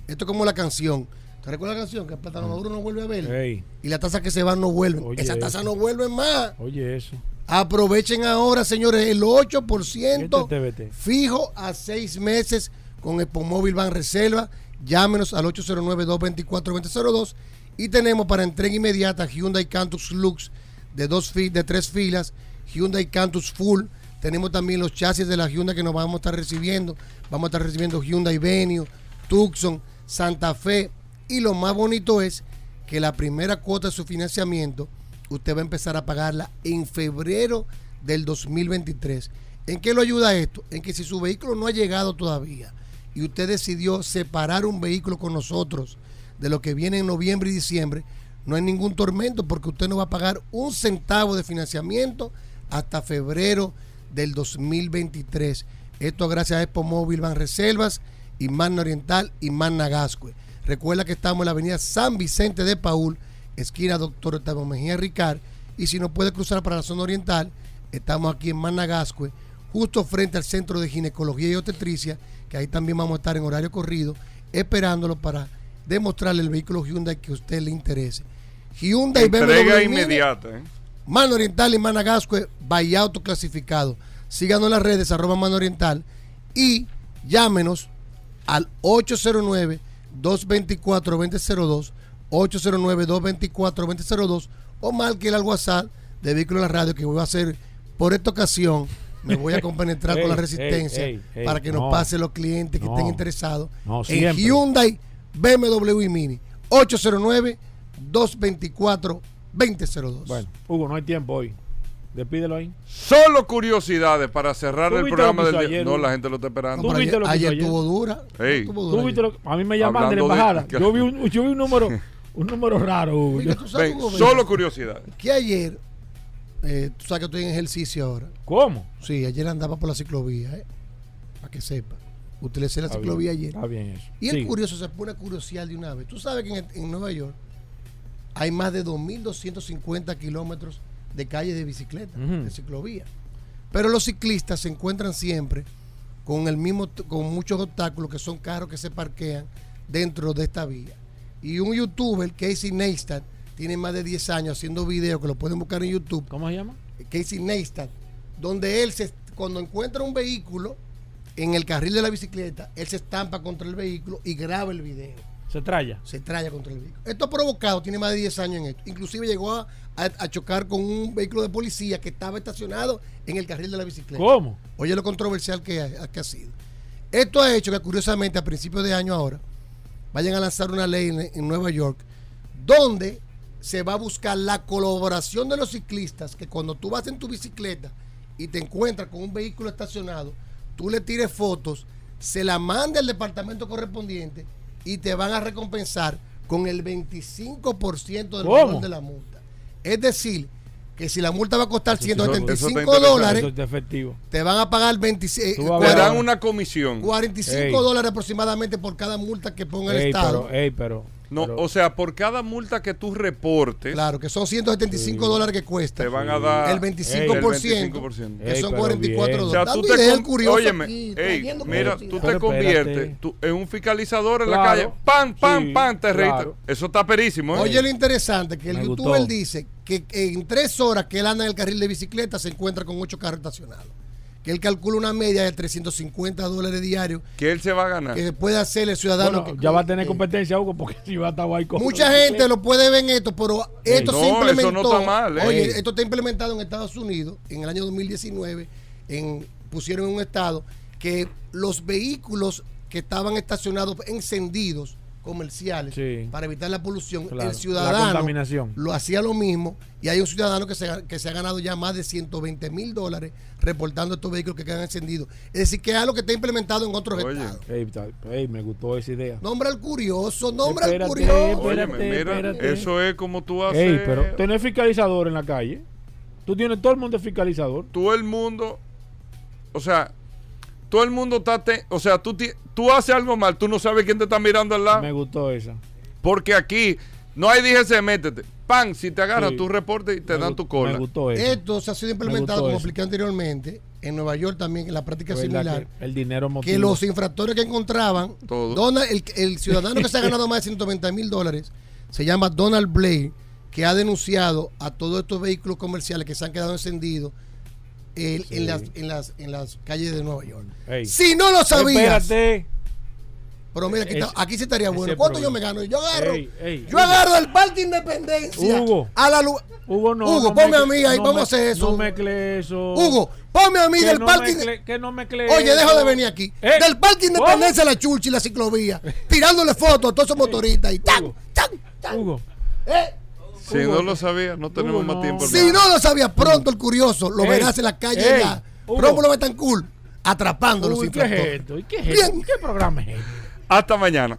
Esto es como la canción. ¿Te recuerdas la canción? Que el plátano maduro no vuelve a ver. Y las tasas que se van no vuelven. Oye, Esas tasas no vuelven más. oye eso. Aprovechen ahora, señores, el 8% Este TBT. fijo a seis meses con Móvil Ban Reserva. Llámenos al 809-224-2002. Y tenemos para entrega inmediata Hyundai Cantus Lux de, dos de tres filas, Hyundai Cantus Full. Tenemos también los chasis de la Hyundai que nos vamos a estar recibiendo. Vamos a estar recibiendo Hyundai Venue, Tucson, Santa Fe. Y lo más bonito es que la primera cuota de su financiamiento usted va a empezar a pagarla en febrero del 2023. ¿En qué lo ayuda esto? En que si su vehículo no ha llegado todavía y usted decidió separar un vehículo con nosotros de lo que viene en noviembre y diciembre, no hay ningún tormento porque usted no va a pagar un centavo de financiamiento hasta febrero del 2023. Esto gracias a Expo Móvil Ban Reservas Magna Oriental y Magna Gascue. Recuerda que estamos en la avenida San Vicente de Paul, esquina Doctor Octavio Mejía Ricard. Y si no puede cruzar para la zona oriental, estamos aquí en Managascue, justo frente al Centro de Ginecología y Obstetricia, que ahí también vamos a estar en horario corrido, esperándolo para demostrarle el vehículo Hyundai que a usted le interese. Hyundai Entrega BMW Mini, inmediata. ¿eh? Mano Oriental y Managascue, vaya autoclasificado. Síganos en las redes, arroba Mano Oriental, y llámenos al 809-224-2002 809-224-2002 o marque al WhatsApp de Vehículos en la Radio que voy a hacer por esta ocasión. Me voy a compenetrar <laughs> con la resistencia para que no. nos pase los clientes que No. estén interesados No, en. Hyundai, BMW y Mini. 809-224-2002. Bueno, Hugo, no hay tiempo hoy. Despídelo ahí. Solo curiosidades para cerrar ¿Tú el programa del día. ayer, No, la gente lo está esperando. ¿Tú pero viste ayer, lo que ayer hizo ayer? estuvo dura. Ey. estuvo dura Tú ayer. viste lo que- a mí me llaman de la de- embajada. Yo vi un, yo vi un número, un número raro, tú sabes, Ven, Hugo, solo curiosidades. que ayer, eh, tú sabes que estoy en ejercicio ahora. ¿Cómo? Sí, ayer andaba por la ciclovía, ¿eh? para que sepa. Utilicé la Está ciclovía bien, ayer. Está bien eso. Y el Sigue. curioso se pone a curiosidad de una vez. Tú sabes que en, en Nueva York hay más de 2.250 kilómetros de calles de bicicleta, de ciclovía. Pero los ciclistas se encuentran siempre con el mismo, con muchos obstáculos que son carros que se parquean dentro de esta vía. Y un youtuber, Casey Neistat, tiene más de 10 años haciendo videos que lo pueden buscar en YouTube. ¿Cómo se llama? Casey Neistat, donde él se, cuando encuentra un vehículo en el carril de la bicicleta, él se estampa contra el vehículo y graba el video. Se traya. Se traya contra el vehículo. Esto ha provocado, tiene más de 10 años en esto. Inclusive llegó a, a- a chocar con un vehículo de policía que estaba estacionado en el carril de la bicicleta. ¿Cómo? Oye lo controversial que ha, que ha sido. Esto ha hecho que curiosamente a principios de año ahora vayan a lanzar una ley en, en Nueva York donde se va a buscar la colaboración de los ciclistas que cuando tú vas en tu bicicleta y te encuentras con un vehículo estacionado, tú le tires fotos, se la mande al departamento correspondiente y te van a recompensar con el 25% del ¿Cómo? valor de la multa. Es decir, que si la multa va a costar Eso sí, eso- eso está 175 interesante. dólares, Eso es efectivo. te van a pagar 26, Tú vas a Le ver. dan una comisión. 45 Ey. dólares aproximadamente por cada multa que ponga el Ey, Estado. pero, ey, pero. No, pero- o sea, por cada multa que tú reportes, Claro, que son 175 Sí. dólares que cuesta. te van a dar el 25%, el 25%. que Ey, son pero 44 bien. O sea, dólares. tú te curiosas óyeme, aquí, ey, mira, curiosidad. tú te conviertes tú- en un fiscalizador en la calle, pan, pan, Sí, pan, te reíste. claro. Eso está perísimo, ¿eh? Oye, lo interesante que el Me youtuber gustó. dice que en tres horas que él anda en el carril de bicicleta se encuentra con ocho carros estacionados. Que él calcula una media de 350 dólares diarios que él se va a ganar. que puede hacer el ciudadano. Bueno, que- ya va a tener que- competencia, Hugo, porque <laughs> si va a estar ahí con Mucha gente lo puede ver en esto, pero esto No, se eso no implementó. está mal, ¿eh? Oye, esto está implementado en Estados Unidos en el año 2019. En, pusieron en un estado que los vehículos que estaban estacionados encendidos comerciales Sí. para evitar la polución, Claro, el la ciudadano contaminación. lo hacía lo mismo y hay un ciudadano que se, ha- que se ha ganado ya más de 120 mil dólares reportando estos vehículos que quedan encendidos. Es decir, que es algo que está implementado en otros Oye. estados. Ey, está- ey, me gustó esa idea. Nombra al curioso, nombra al curioso. espérate. Óyeme, mira, espérate. eso es como tú haces. Ey, pero tener fiscalizador en la calle. Tú tienes todo el mundo de fiscalizador. todo el mundo, o sea, todo el mundo está, te- o sea, tú, tú haces algo mal, tú no sabes quién te está mirando al lado. Me gustó esa. Porque aquí no hay DGC, métete. Pan, si te agarras, Sí. tú reportes y te Me dan tu cola. Me gustó esa. Esto se ha sido implementado, como eso. expliqué anteriormente, en Nueva York también, en la práctica ¿Verdad similar, que el dinero que los infractores que encontraban, Todo. Donald- el, el ciudadano que se ha ganado más de 190 mil dólares, se llama Donald Blair, que ha denunciado a todos estos vehículos comerciales que se han quedado encendidos en, en las, en, las, en las calles de Nueva York. Si no lo sabías, Espérate. pero mira, aquí, está- Ese- aquí sí estaría bueno. ¿Cuánto yo me gano? Yo agarro, Ey, ey, yo Hugo. agarro del Parque Independencia Hugo. a la. Hugo, no. Hugo, no ponme mezcle- a mí ahí, no vamos a hacer eso. No mezcle eso. Hugo, ponme a mí que del no Parque. mezcle- que no mezcle Oye, dejo de venir aquí. Eh, Del Parque. Independencia a la Churchi y la ciclovía, tirándole fotos a todos esos motoristas y tan, tan, tan. Hugo. Eh, Si no lo sabía, no tenemos más tiempo. Si no lo sabía pronto el curioso, lo verás en la calle ya. Rómulo Betancourt atrapando los Uy, ¿qué es infractores. esto? ¿Y ¿Qué es esto? ¿Qué programa es este? Hasta mañana.